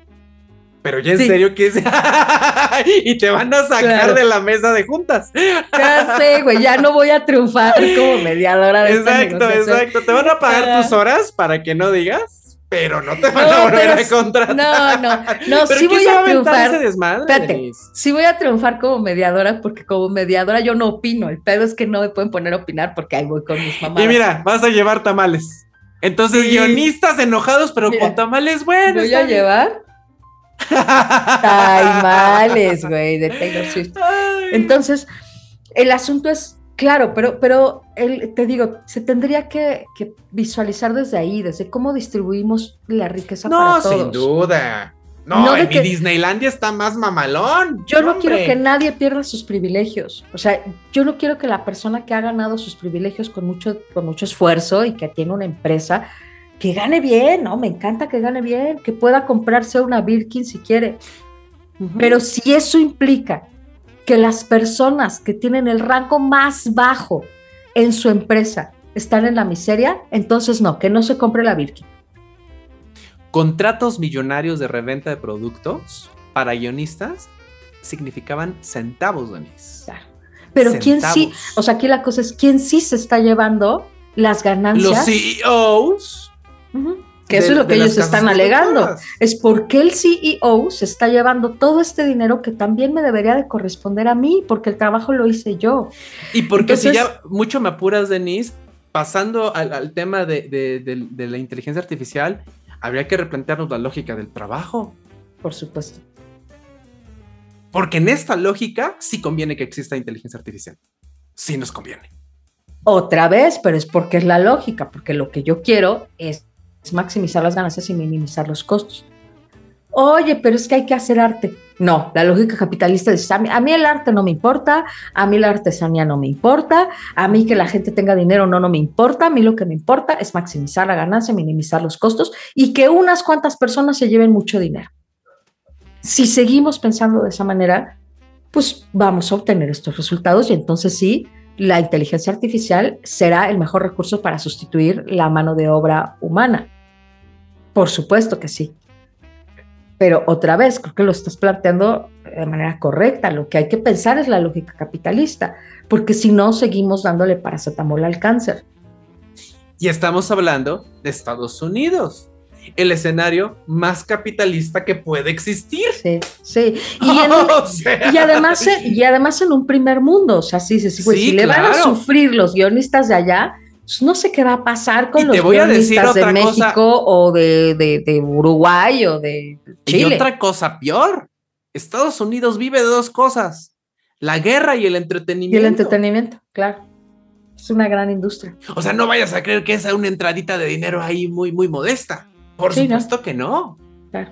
Speaker 1: Pero ya en
Speaker 2: Sí.
Speaker 1: serio que es. y te van a sacar
Speaker 2: Claro.
Speaker 1: de la mesa de juntas.
Speaker 2: Ya sé, güey, ya no voy a triunfar como mediadora de
Speaker 1: Exacto, exacto. Te van a pagar tus horas para que no digas, pero no te van
Speaker 2: No,
Speaker 1: a volver
Speaker 2: pero
Speaker 1: a contratar.
Speaker 2: No, no, no,
Speaker 1: Pero
Speaker 2: sí
Speaker 1: ¿quién
Speaker 2: voy a triunfar.
Speaker 1: ese desmadre,
Speaker 2: Espérate. Sí voy a triunfar como mediadora porque como mediadora yo no opino. El pedo es que no me pueden poner a opinar porque ahí voy con mis mamás.
Speaker 1: Y mira, vas a llevar tamales. Entonces,
Speaker 2: Sí.
Speaker 1: guionistas enojados, pero
Speaker 2: Mira,
Speaker 1: con tamales buenos.
Speaker 2: voy a llevar taimales, güey, de Taylor Swift. Entonces, el asunto es claro, pero, pero el- te digo, se tendría que, que visualizar desde ahí, desde cómo distribuimos la riqueza
Speaker 1: no,
Speaker 2: para todos.
Speaker 1: sin duda. No,
Speaker 2: No
Speaker 1: en
Speaker 2: que-
Speaker 1: mi Disneylandia está más mamalón.
Speaker 2: Yo no
Speaker 1: Hombre.
Speaker 2: quiero que nadie pierda sus privilegios. O sea, yo no quiero que la persona que ha ganado sus privilegios con mucho, con mucho esfuerzo y que tiene una empresa, que gane bien, ¿no? Me encanta que gane bien, que pueda comprarse una Birkin si quiere. Pero si eso implica que las personas que tienen el rango más bajo en su empresa están en la miseria, entonces no, que no se compre la Birkin.
Speaker 1: Contratos millonarios de reventa de productos para guionistas significaban centavos, Denise.
Speaker 2: Claro. Pero quién sí, o sea, aquí la cosa es quién sí se está llevando las ganancias.
Speaker 1: Los CEOs.
Speaker 2: Que
Speaker 1: de-
Speaker 2: eso es lo que ellos están alegando. Es porque el CEO se está llevando todo este dinero que también me debería de corresponder a mí, porque el trabajo lo hice yo.
Speaker 1: Y porque si ya mucho me apuras, Denise, pasando al, al tema de- de la inteligencia artificial, habría que replantearnos la lógica del trabajo.
Speaker 2: Por supuesto.
Speaker 1: Porque en esta lógica sí conviene que exista inteligencia artificial. Sí nos conviene.
Speaker 2: Otra vez, pero es porque es la lógica, porque lo que yo quiero es, maximizar las ganancias y minimizar los costos. Oye, pero es que hay que hacer arte. No, la lógica capitalista dice, a mí, a mí el arte no me importa, a mí la artesanía no me importa, a mí que la gente tenga dinero no, no me importa, a mí lo que me importa es maximizar la ganancia, minimizar los costos y que unas cuantas personas se lleven mucho dinero. Si seguimos pensando de esa manera, pues vamos a obtener estos resultados y entonces sí, la inteligencia artificial será el mejor recurso para sustituir la mano de obra humana. Por supuesto que sí. Pero otra vez, creo que lo estás planteando de manera correcta. Lo que hay que pensar es la lógica capitalista, porque si no, seguimos dándole paracetamol al cáncer.
Speaker 1: Y estamos hablando de Estados Unidos, el escenario más capitalista que puede existir.
Speaker 2: Sí, sí. Y, en un-
Speaker 1: O sea,
Speaker 2: y además, eh, y además en un primer mundo, o sea, sí, sí, sí, si le van a sufrir los guionistas de allá, no sé qué va a pasar con
Speaker 1: Y
Speaker 2: los
Speaker 1: te voy a decir
Speaker 2: guionistas de
Speaker 1: cosa.
Speaker 2: México o de, de- de Uruguay o de
Speaker 1: Y
Speaker 2: Chile.
Speaker 1: otra cosa peor, Estados Unidos vive de dos cosas, la guerra y el
Speaker 2: Y
Speaker 1: entretenimiento.
Speaker 2: el entretenimiento, claro. Es una gran industria.
Speaker 1: O sea, no vayas a creer que es una entradita de dinero ahí muy, muy modesta. Por
Speaker 2: Sí, ¿no?
Speaker 1: supuesto que no.
Speaker 2: Claro.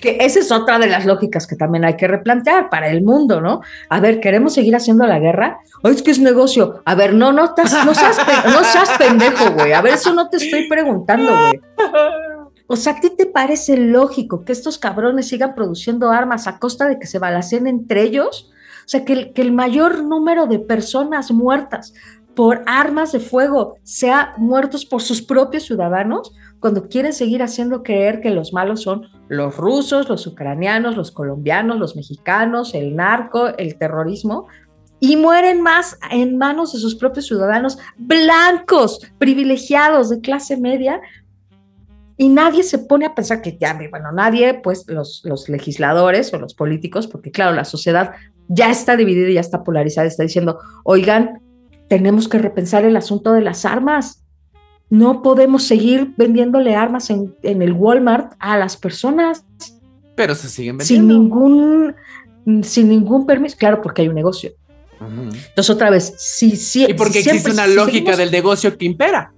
Speaker 2: Que esa es otra de las lógicas que también hay que replantear para el mundo, ¿no? A ver, ¿queremos seguir haciendo la guerra? O es que es negocio. A ver, no, no, tas- no, seas, no seas pendejo, güey. A ver, eso no te estoy preguntando, güey. O sea, ¿a ti te parece lógico que estos cabrones sigan produciendo armas a costa de que se balacen entre ellos? O sea, que el, que el mayor número de personas muertas por armas de fuego sea muertos por sus propios ciudadanos, cuando quieren seguir haciendo creer que los malos son los rusos, los ucranianos, los colombianos, los mexicanos, el narco, el terrorismo, y mueren más en manos de sus propios ciudadanos blancos, privilegiados, de clase media, y nadie se pone a pensar que ya, bueno, nadie, pues los, legisladores o los políticos, porque claro, la sociedad ya está dividida, ya está polarizada, está diciendo, oigan, tenemos que repensar el asunto de las armas. No podemos seguir vendiéndole armas en, en el Walmart a las personas
Speaker 1: Pero se siguen
Speaker 2: sin
Speaker 1: vendiendo.
Speaker 2: ningún, sin ningún permiso. Claro, porque hay un negocio. Entonces, otra vez, si, si,
Speaker 1: Y porque
Speaker 2: siempre-
Speaker 1: existe una
Speaker 2: si
Speaker 1: lógica
Speaker 2: seguimos-
Speaker 1: del negocio que impera.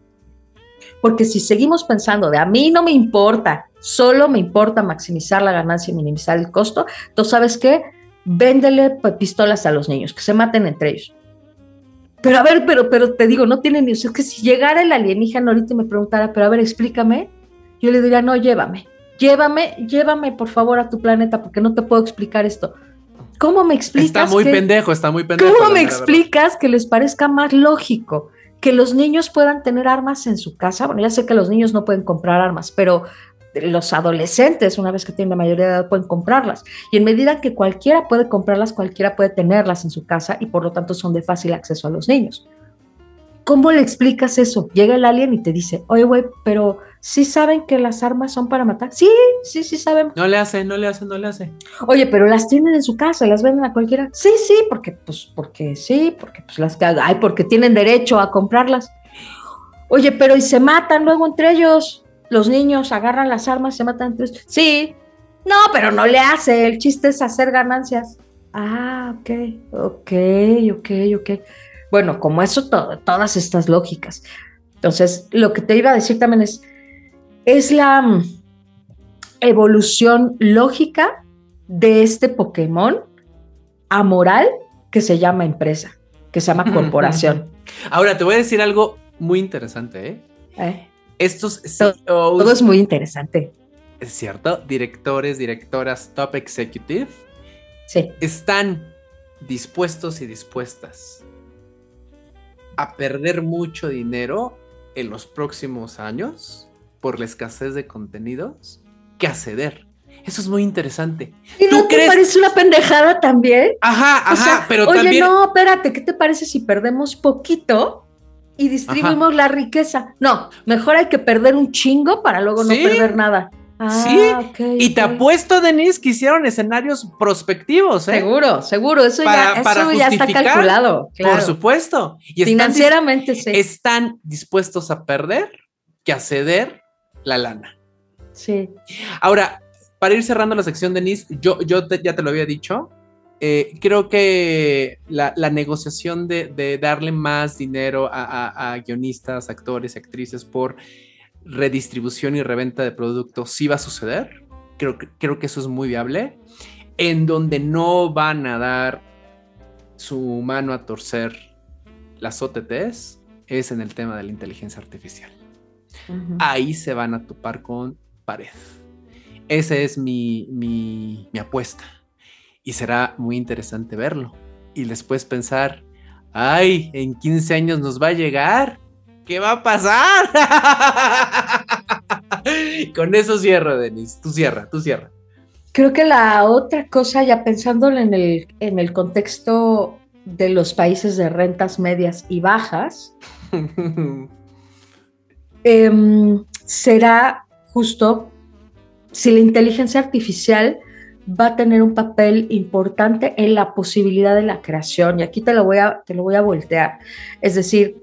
Speaker 2: Porque si seguimos pensando de a mí no me importa, solo me importa maximizar la ganancia y minimizar el costo, entonces, ¿sabes qué? Véndele pues, pistolas a los niños, que se maten entre ellos. Pero a ver, pero, pero te digo, no tienen ni. Es que si llegara el alienígena ahorita y me preguntara, pero a ver, explícame, yo le diría, no, llévame, llévame, llévame por favor a tu planeta, porque no te puedo explicar esto. ¿Cómo me explicas?
Speaker 1: Está muy
Speaker 2: que-
Speaker 1: pendejo, está muy pendejo.
Speaker 2: ¿Cómo me explicas que les parezca más lógico que los niños puedan tener armas en su casa? Bueno, ya sé que los niños no pueden comprar armas, pero los adolescentes, una vez que tienen la mayoría de edad, pueden comprarlas. Y en medida que cualquiera puede comprarlas, cualquiera puede tenerlas en su casa y por lo tanto son de fácil acceso a los niños. ¿Cómo le explicas eso? Llega el alien y te dice, oye, güey, pero ¿sí saben que las armas son para matar? Sí, sí, sí saben.
Speaker 1: No le hace, no le hace, no le hace.
Speaker 2: Oye, pero las tienen en su casa, las venden a cualquiera. Sí, sí, porque, pues, porque sí, porque pues las que ay, porque tienen derecho a comprarlas. Oye, pero y se matan luego entre ellos. Los niños agarran las armas, se matan entre ellos. Sí. No, pero no le hace. El chiste es hacer ganancias. Ah, ok, ok, ok, ok. Bueno, como eso, to- todas estas lógicas. Entonces, lo que te iba a decir también es, es la mm, evolución lógica de este Pokémon amoral que se llama empresa, que se llama corporación.
Speaker 1: Ahora te voy a decir algo muy interesante, ¿eh?
Speaker 2: ¿eh?
Speaker 1: Estos
Speaker 2: Todo-
Speaker 1: CEOs,
Speaker 2: Todo es muy interesante.
Speaker 1: es cierto, directores, directoras, top executive,
Speaker 2: Sí.
Speaker 1: están dispuestos y dispuestas a perder mucho dinero en los próximos años por la escasez de contenidos que a ceder. Eso es muy interesante.
Speaker 2: ¿Y
Speaker 1: ¿Tú
Speaker 2: no te
Speaker 1: crees-
Speaker 2: parece una pendejada también?
Speaker 1: Ajá, ajá,
Speaker 2: O sea,
Speaker 1: pero
Speaker 2: oye,
Speaker 1: también.
Speaker 2: no, espérate, ¿qué te parece si perdemos poquito y distribuimos la riqueza? No, mejor hay que perder un chingo para luego no perder nada. Ah,
Speaker 1: Sí,
Speaker 2: ok,
Speaker 1: Y te apuesto, Denise, que hicieron escenarios prospectivos, ¿eh?
Speaker 2: Seguro, seguro, eso,
Speaker 1: Para-
Speaker 2: ya,
Speaker 1: para
Speaker 2: eso ya está calculado.
Speaker 1: Por supuesto. Y están,
Speaker 2: Financieramente, sí.
Speaker 1: están dispuestos a perder que a ceder la lana.
Speaker 2: sí.
Speaker 1: Ahora, para ir cerrando la sección, Denise, yo, yo te- ya te lo había dicho. Eh, creo que la, la negociación de, de darle más dinero a, a- a guionistas, actores, actrices por redistribución y reventa de productos sí va a suceder. Creo, que- creo que eso es muy viable. En donde no van a dar su mano a torcer las OTTs es en el tema de la inteligencia artificial ahí se van a topar con pared. Esa es mi, mi, mi apuesta. Y será muy interesante verlo. Y después pensar, ay, en 15 años nos va a llegar. ¿Qué va a pasar? Con eso cierro, Denis. Tú cierra, tú cierra.
Speaker 2: Creo que la otra cosa, ya pensándolo en el, en el contexto de los países de rentas medias y bajas, em, será justo si la inteligencia artificial va a tener un papel importante en la posibilidad de la creación. Y aquí te lo voy a, te lo voy a voltear. Es decir,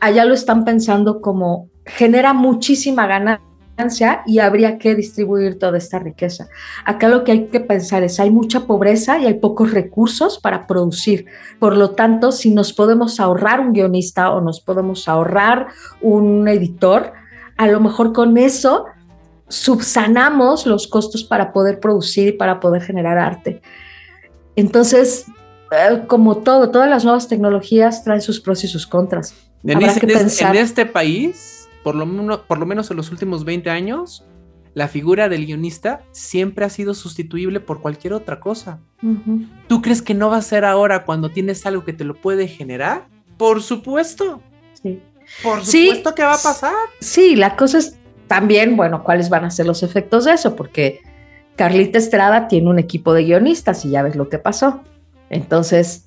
Speaker 2: allá lo están pensando como genera muchísima ganancia y habría que distribuir toda esta riqueza. Acá lo que hay que pensar es, hay mucha pobreza y hay pocos recursos para producir. Por lo tanto, si nos podemos ahorrar un guionista o nos podemos ahorrar un editor, a lo mejor con eso subsanamos los costos para poder producir y para poder generar arte. Entonces, eh, como todo, todas las nuevas tecnologías traen sus pros y sus contras. Que
Speaker 1: en, este,
Speaker 2: pensar.
Speaker 1: en este país, por lo, menos, por lo menos en los últimos 20 años, la figura del guionista siempre ha sido sustituible por cualquier otra cosa. ¿Tú crees que no va a ser ahora cuando tienes algo que te lo puede generar? Por supuesto.
Speaker 2: Sí.
Speaker 1: Por
Speaker 2: Sí.
Speaker 1: supuesto que va a pasar.
Speaker 2: Sí, la cosa es también, bueno, cuáles van a ser los efectos de eso, porque Carlita Estrada tiene un equipo de guionistas y ya ves lo que pasó. Entonces,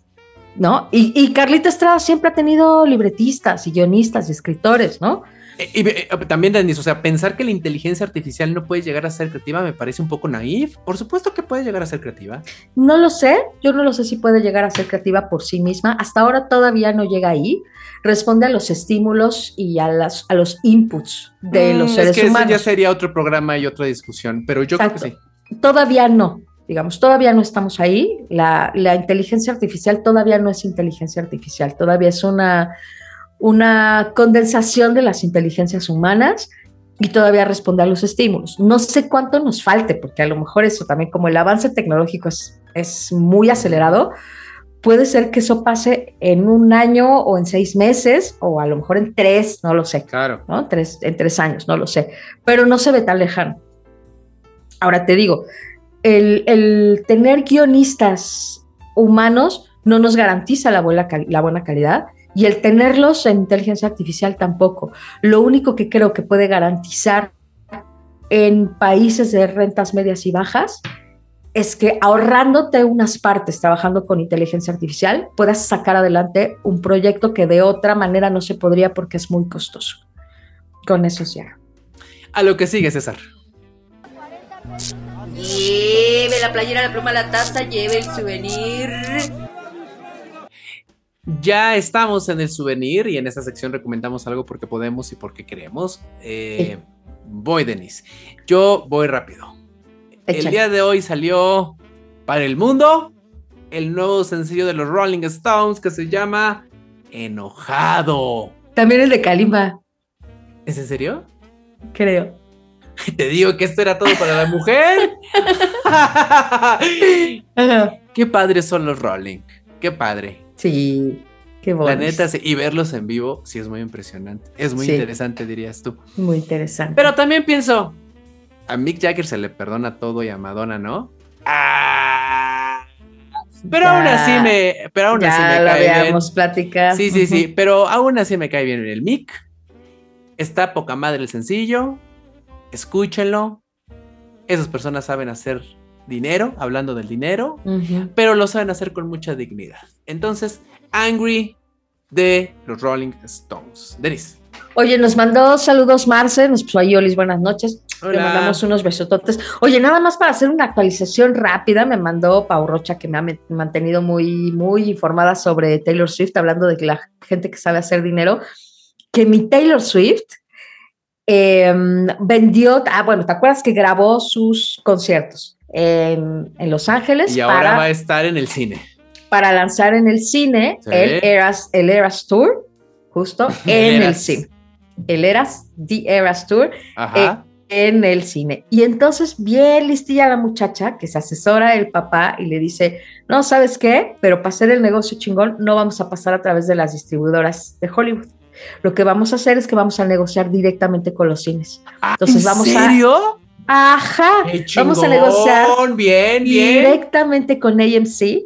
Speaker 2: ¿no? Y, y Carlita Estrada siempre ha tenido libretistas y guionistas y escritores, ¿no?
Speaker 1: Y, y, también, Denis, o sea, pensar que la inteligencia artificial no puede llegar a ser creativa me parece un poco naif. Por supuesto que puede llegar a ser creativa.
Speaker 2: No lo sé, yo no lo sé si puede llegar a ser creativa por sí misma. Hasta ahora todavía no llega ahí. Responde a los estímulos y a, las, a los inputs de
Speaker 1: Mm,
Speaker 2: los seres
Speaker 1: es que
Speaker 2: humanos.
Speaker 1: Eso ya sería otro programa y otra discusión, pero yo
Speaker 2: Exacto.
Speaker 1: creo que sí.
Speaker 2: Todavía no, digamos, todavía no estamos ahí. La, la inteligencia artificial todavía no es inteligencia artificial, todavía es una, una condensación de las inteligencias humanas y todavía responde a los estímulos. No sé cuánto nos falte, porque a lo mejor eso también, como el avance tecnológico es, es muy acelerado, puede ser que eso pase en un año o en seis meses o a lo mejor en tres, no lo sé.
Speaker 1: Claro.
Speaker 2: ¿no? Tres, en tres años, no lo sé, pero no se ve tan lejano. Ahora te digo, el, el tener guionistas humanos no nos garantiza la buena, cal- la buena calidad y el tenerlos en inteligencia artificial tampoco. Lo único que creo que puede garantizar en países de rentas medias y bajas es que ahorrándote unas partes trabajando con inteligencia artificial, puedas sacar adelante un proyecto que de otra manera no se podría porque es muy costoso. Con eso cierro.
Speaker 1: A lo que sigue, César.
Speaker 2: Lleve la playera, la pluma, la taza, lleve el souvenir.
Speaker 1: Ya estamos en el souvenir y en esta sección recomendamos algo porque podemos y porque queremos. Eh, Voy, Denis. Yo voy rápido. El día de hoy salió para el mundo el nuevo sencillo de los Rolling Stones que se llama Enojado.
Speaker 2: También el de Kalimba,
Speaker 1: ¿Es en serio?
Speaker 2: creo.
Speaker 1: Te digo que esto era todo para la mujer. Qué padres son los Rolling. Qué padre.
Speaker 2: Sí, qué bueno.
Speaker 1: La neta, sí. y verlos en vivo sí es muy impresionante. Es muy
Speaker 2: Sí.
Speaker 1: interesante, dirías tú.
Speaker 2: Muy interesante.
Speaker 1: Pero también pienso, a Mick Jagger se le perdona todo y a Madonna, ¿no? Ah, pero
Speaker 2: Ya-
Speaker 1: aún así me, pero aún así
Speaker 2: ya
Speaker 1: me
Speaker 2: lo
Speaker 1: cae bien.
Speaker 2: habíamos platicado.
Speaker 1: Sí, sí, sí, pero aún así me cae bien el Mick. Está poca madre el sencillo. Escúchenlo. Esas personas saben hacer dinero, hablando del dinero, pero lo saben hacer con mucha dignidad. Entonces, Angry de los Rolling Stones. Denis.
Speaker 2: Oye, nos mandó saludos Marce, nos puso ahí Olis, buenas noches. Le
Speaker 1: Hola.
Speaker 2: mandamos unos besototes. Oye, nada más para hacer una actualización rápida, me mandó Pau Rocha, que me ha mantenido muy, muy informada sobre Taylor Swift, hablando de la gente que sabe hacer dinero, que mi Taylor Swift eh, vendió, ah, bueno, ¿te acuerdas que grabó sus conciertos en, en Los Ángeles
Speaker 1: Y ahora
Speaker 2: para,
Speaker 1: va a estar en el cine.
Speaker 2: para lanzar en el cine
Speaker 1: Sí.
Speaker 2: el, Eras, el Eras Tour, justo en el cine. El Eras, The Eras Tour,
Speaker 1: Ajá.
Speaker 2: en el cine. Y entonces, bien listilla la muchacha que se asesora el papá y le dice, no, ¿sabes qué? Pero para hacer el negocio chingón no vamos a pasar a través de las distribuidoras de Hollywood. Lo que vamos a hacer es que vamos a negociar directamente con los cines. entonces
Speaker 1: ¿En
Speaker 2: vamos a-
Speaker 1: serio?
Speaker 2: Ajá, vamos a negociar
Speaker 1: Bien, bien.
Speaker 2: directamente con AMC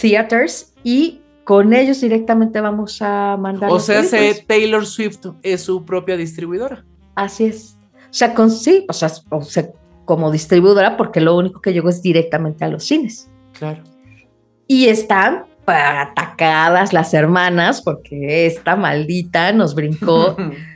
Speaker 2: Theaters y con ellos directamente vamos a mandar.
Speaker 1: O sea, se. Taylor Swift es su propia distribuidora.
Speaker 2: Así es. O sea, con sí, o sea, o sea, como distribuidora, porque lo único que llegó es directamente a los cines.
Speaker 1: Claro.
Speaker 2: Y están atacadas las hermanas, porque esta maldita nos brincó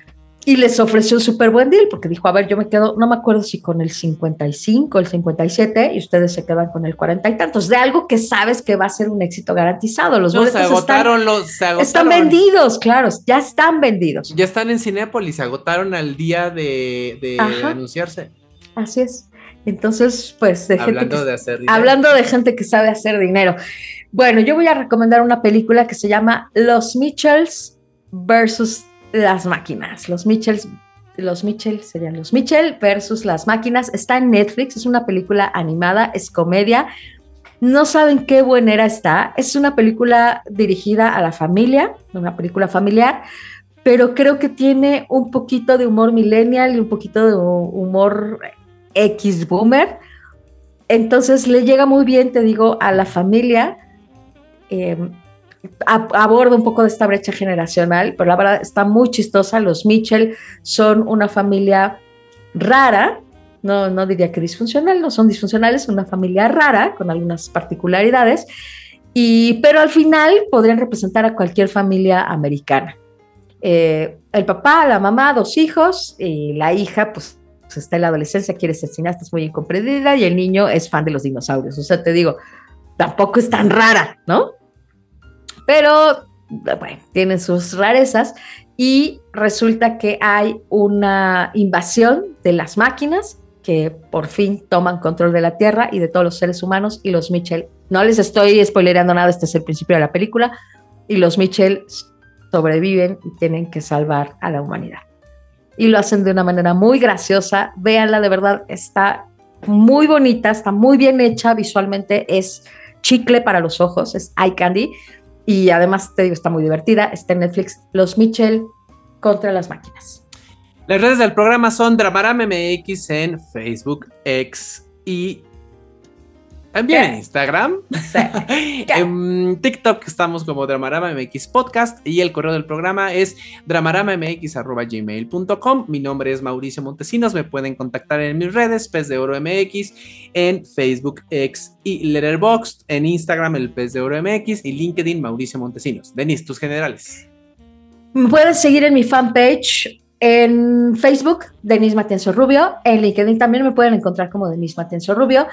Speaker 2: y les ofreció un súper buen deal, porque dijo, a ver, yo me quedo, no me acuerdo si con el 55, el 57, y ustedes se quedan con el 40 y tantos, de algo que sabes que va a ser un éxito garantizado. Los
Speaker 1: No, se
Speaker 2: boletos están,
Speaker 1: agotaron los. Se agotaron.
Speaker 2: están vendidos, claro, ya están vendidos.
Speaker 1: Ya están en Cinépolis, se agotaron al día de, de anunciarse.
Speaker 2: Así es. Entonces, pues, de gente
Speaker 1: Hablando
Speaker 2: que-
Speaker 1: de hacer dinero.
Speaker 2: Hablando de gente que sabe hacer dinero. Bueno, yo voy a recomendar una película que se llama Los Mitchells versus las máquinas. Los Mitchells, los Mitchell serían los Mitchell versus las máquinas. Está en Netflix, es una película animada, es comedia. No saben qué buenera está. Es una película dirigida a la familia, una película familiar, pero creo que tiene un poquito de humor millennial y un poquito de humor X boomer. Entonces le llega muy bien, te digo, a la familia. a- aborda un poco de esta brecha generacional, pero la verdad está muy chistosa. Los Mitchell son una familia rara, no, no diría que disfuncional, no son disfuncionales, una familia rara con algunas particularidades. Y, pero al final podrían representar a cualquier familia americana. Eh, el papá, la mamá, dos hijos, y la hija, pues, está en la adolescencia, quiere ser cineasta, es muy incomprendida, y el niño es fan de los dinosaurios. O sea, te digo, tampoco es tan rara, ¿no? Pero, bueno, tienen sus rarezas y resulta que hay una invasión de las máquinas que por fin toman control de la Tierra y de todos los seres humanos y los Mitchell, no les estoy spoilerando nada, este es el principio de la película, y los Mitchell sobreviven y tienen que salvar a la humanidad. Y lo hacen de una manera muy graciosa, véanla, de verdad, está muy bonita, está muy bien hecha visualmente, es chicle para los ojos, es eye candy, y además te digo, está muy divertida, está en Netflix, Los Mitchell contra las máquinas.
Speaker 1: Las redes del programa son Dramaram MX en Facebook, X y también en Instagram. en TikTok estamos como Dramarama MX Podcast y el correo del programa es dramaramamx.gmail.com. Mi nombre es Mauricio Montesinos. Me pueden contactar en mis redes, Pez de Oro MX, en Facebook, X y Letterboxd, en Instagram, el Pez de Oro MX y LinkedIn, Mauricio Montesinos. Denis, tus generales.
Speaker 2: Me pueden seguir en mi fanpage en Facebook, Denise Matienzo Rubio. En LinkedIn también me pueden encontrar como Denise Matienzo Rubio.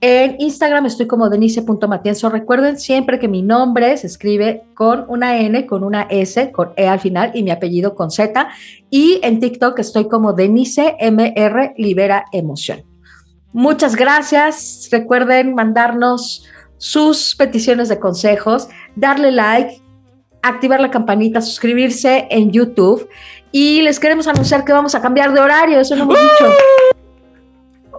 Speaker 2: En Instagram estoy como denise.matienzo. Recuerden siempre que mi nombre se escribe con una N, con una S, con E al final y mi apellido con Z. Y en TikTok estoy como Denise MR Libera Emoción. Muchas gracias. Recuerden mandarnos sus peticiones de consejos, darle like, activar la campanita, suscribirse en YouTube y les queremos anunciar que vamos a cambiar de horario, eso lo hemos dicho.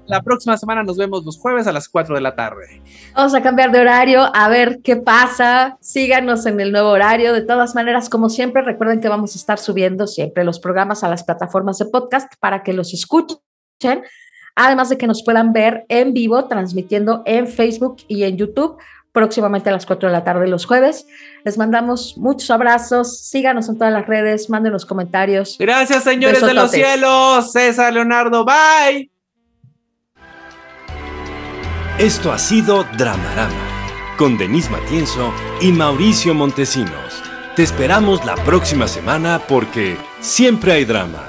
Speaker 1: La próxima semana nos vemos los jueves a las 4 de la tarde.
Speaker 2: Vamos a cambiar de horario, a ver qué pasa. Síganos en el nuevo horario. De todas maneras, como siempre, recuerden que vamos a estar subiendo siempre los programas a las plataformas de podcast para que los escuchen. Además de que nos puedan ver en vivo, transmitiendo en Facebook y en YouTube próximamente a las 4 de la tarde los jueves. Les mandamos muchos abrazos, síganos en todas las redes, mándenos comentarios.
Speaker 1: Gracias, señores de los cielos. César Leonardo, bye.
Speaker 3: Esto ha sido Dramarama, con Denise Matienzo y Mauricio Montesinos. Te esperamos la próxima semana porque siempre hay drama.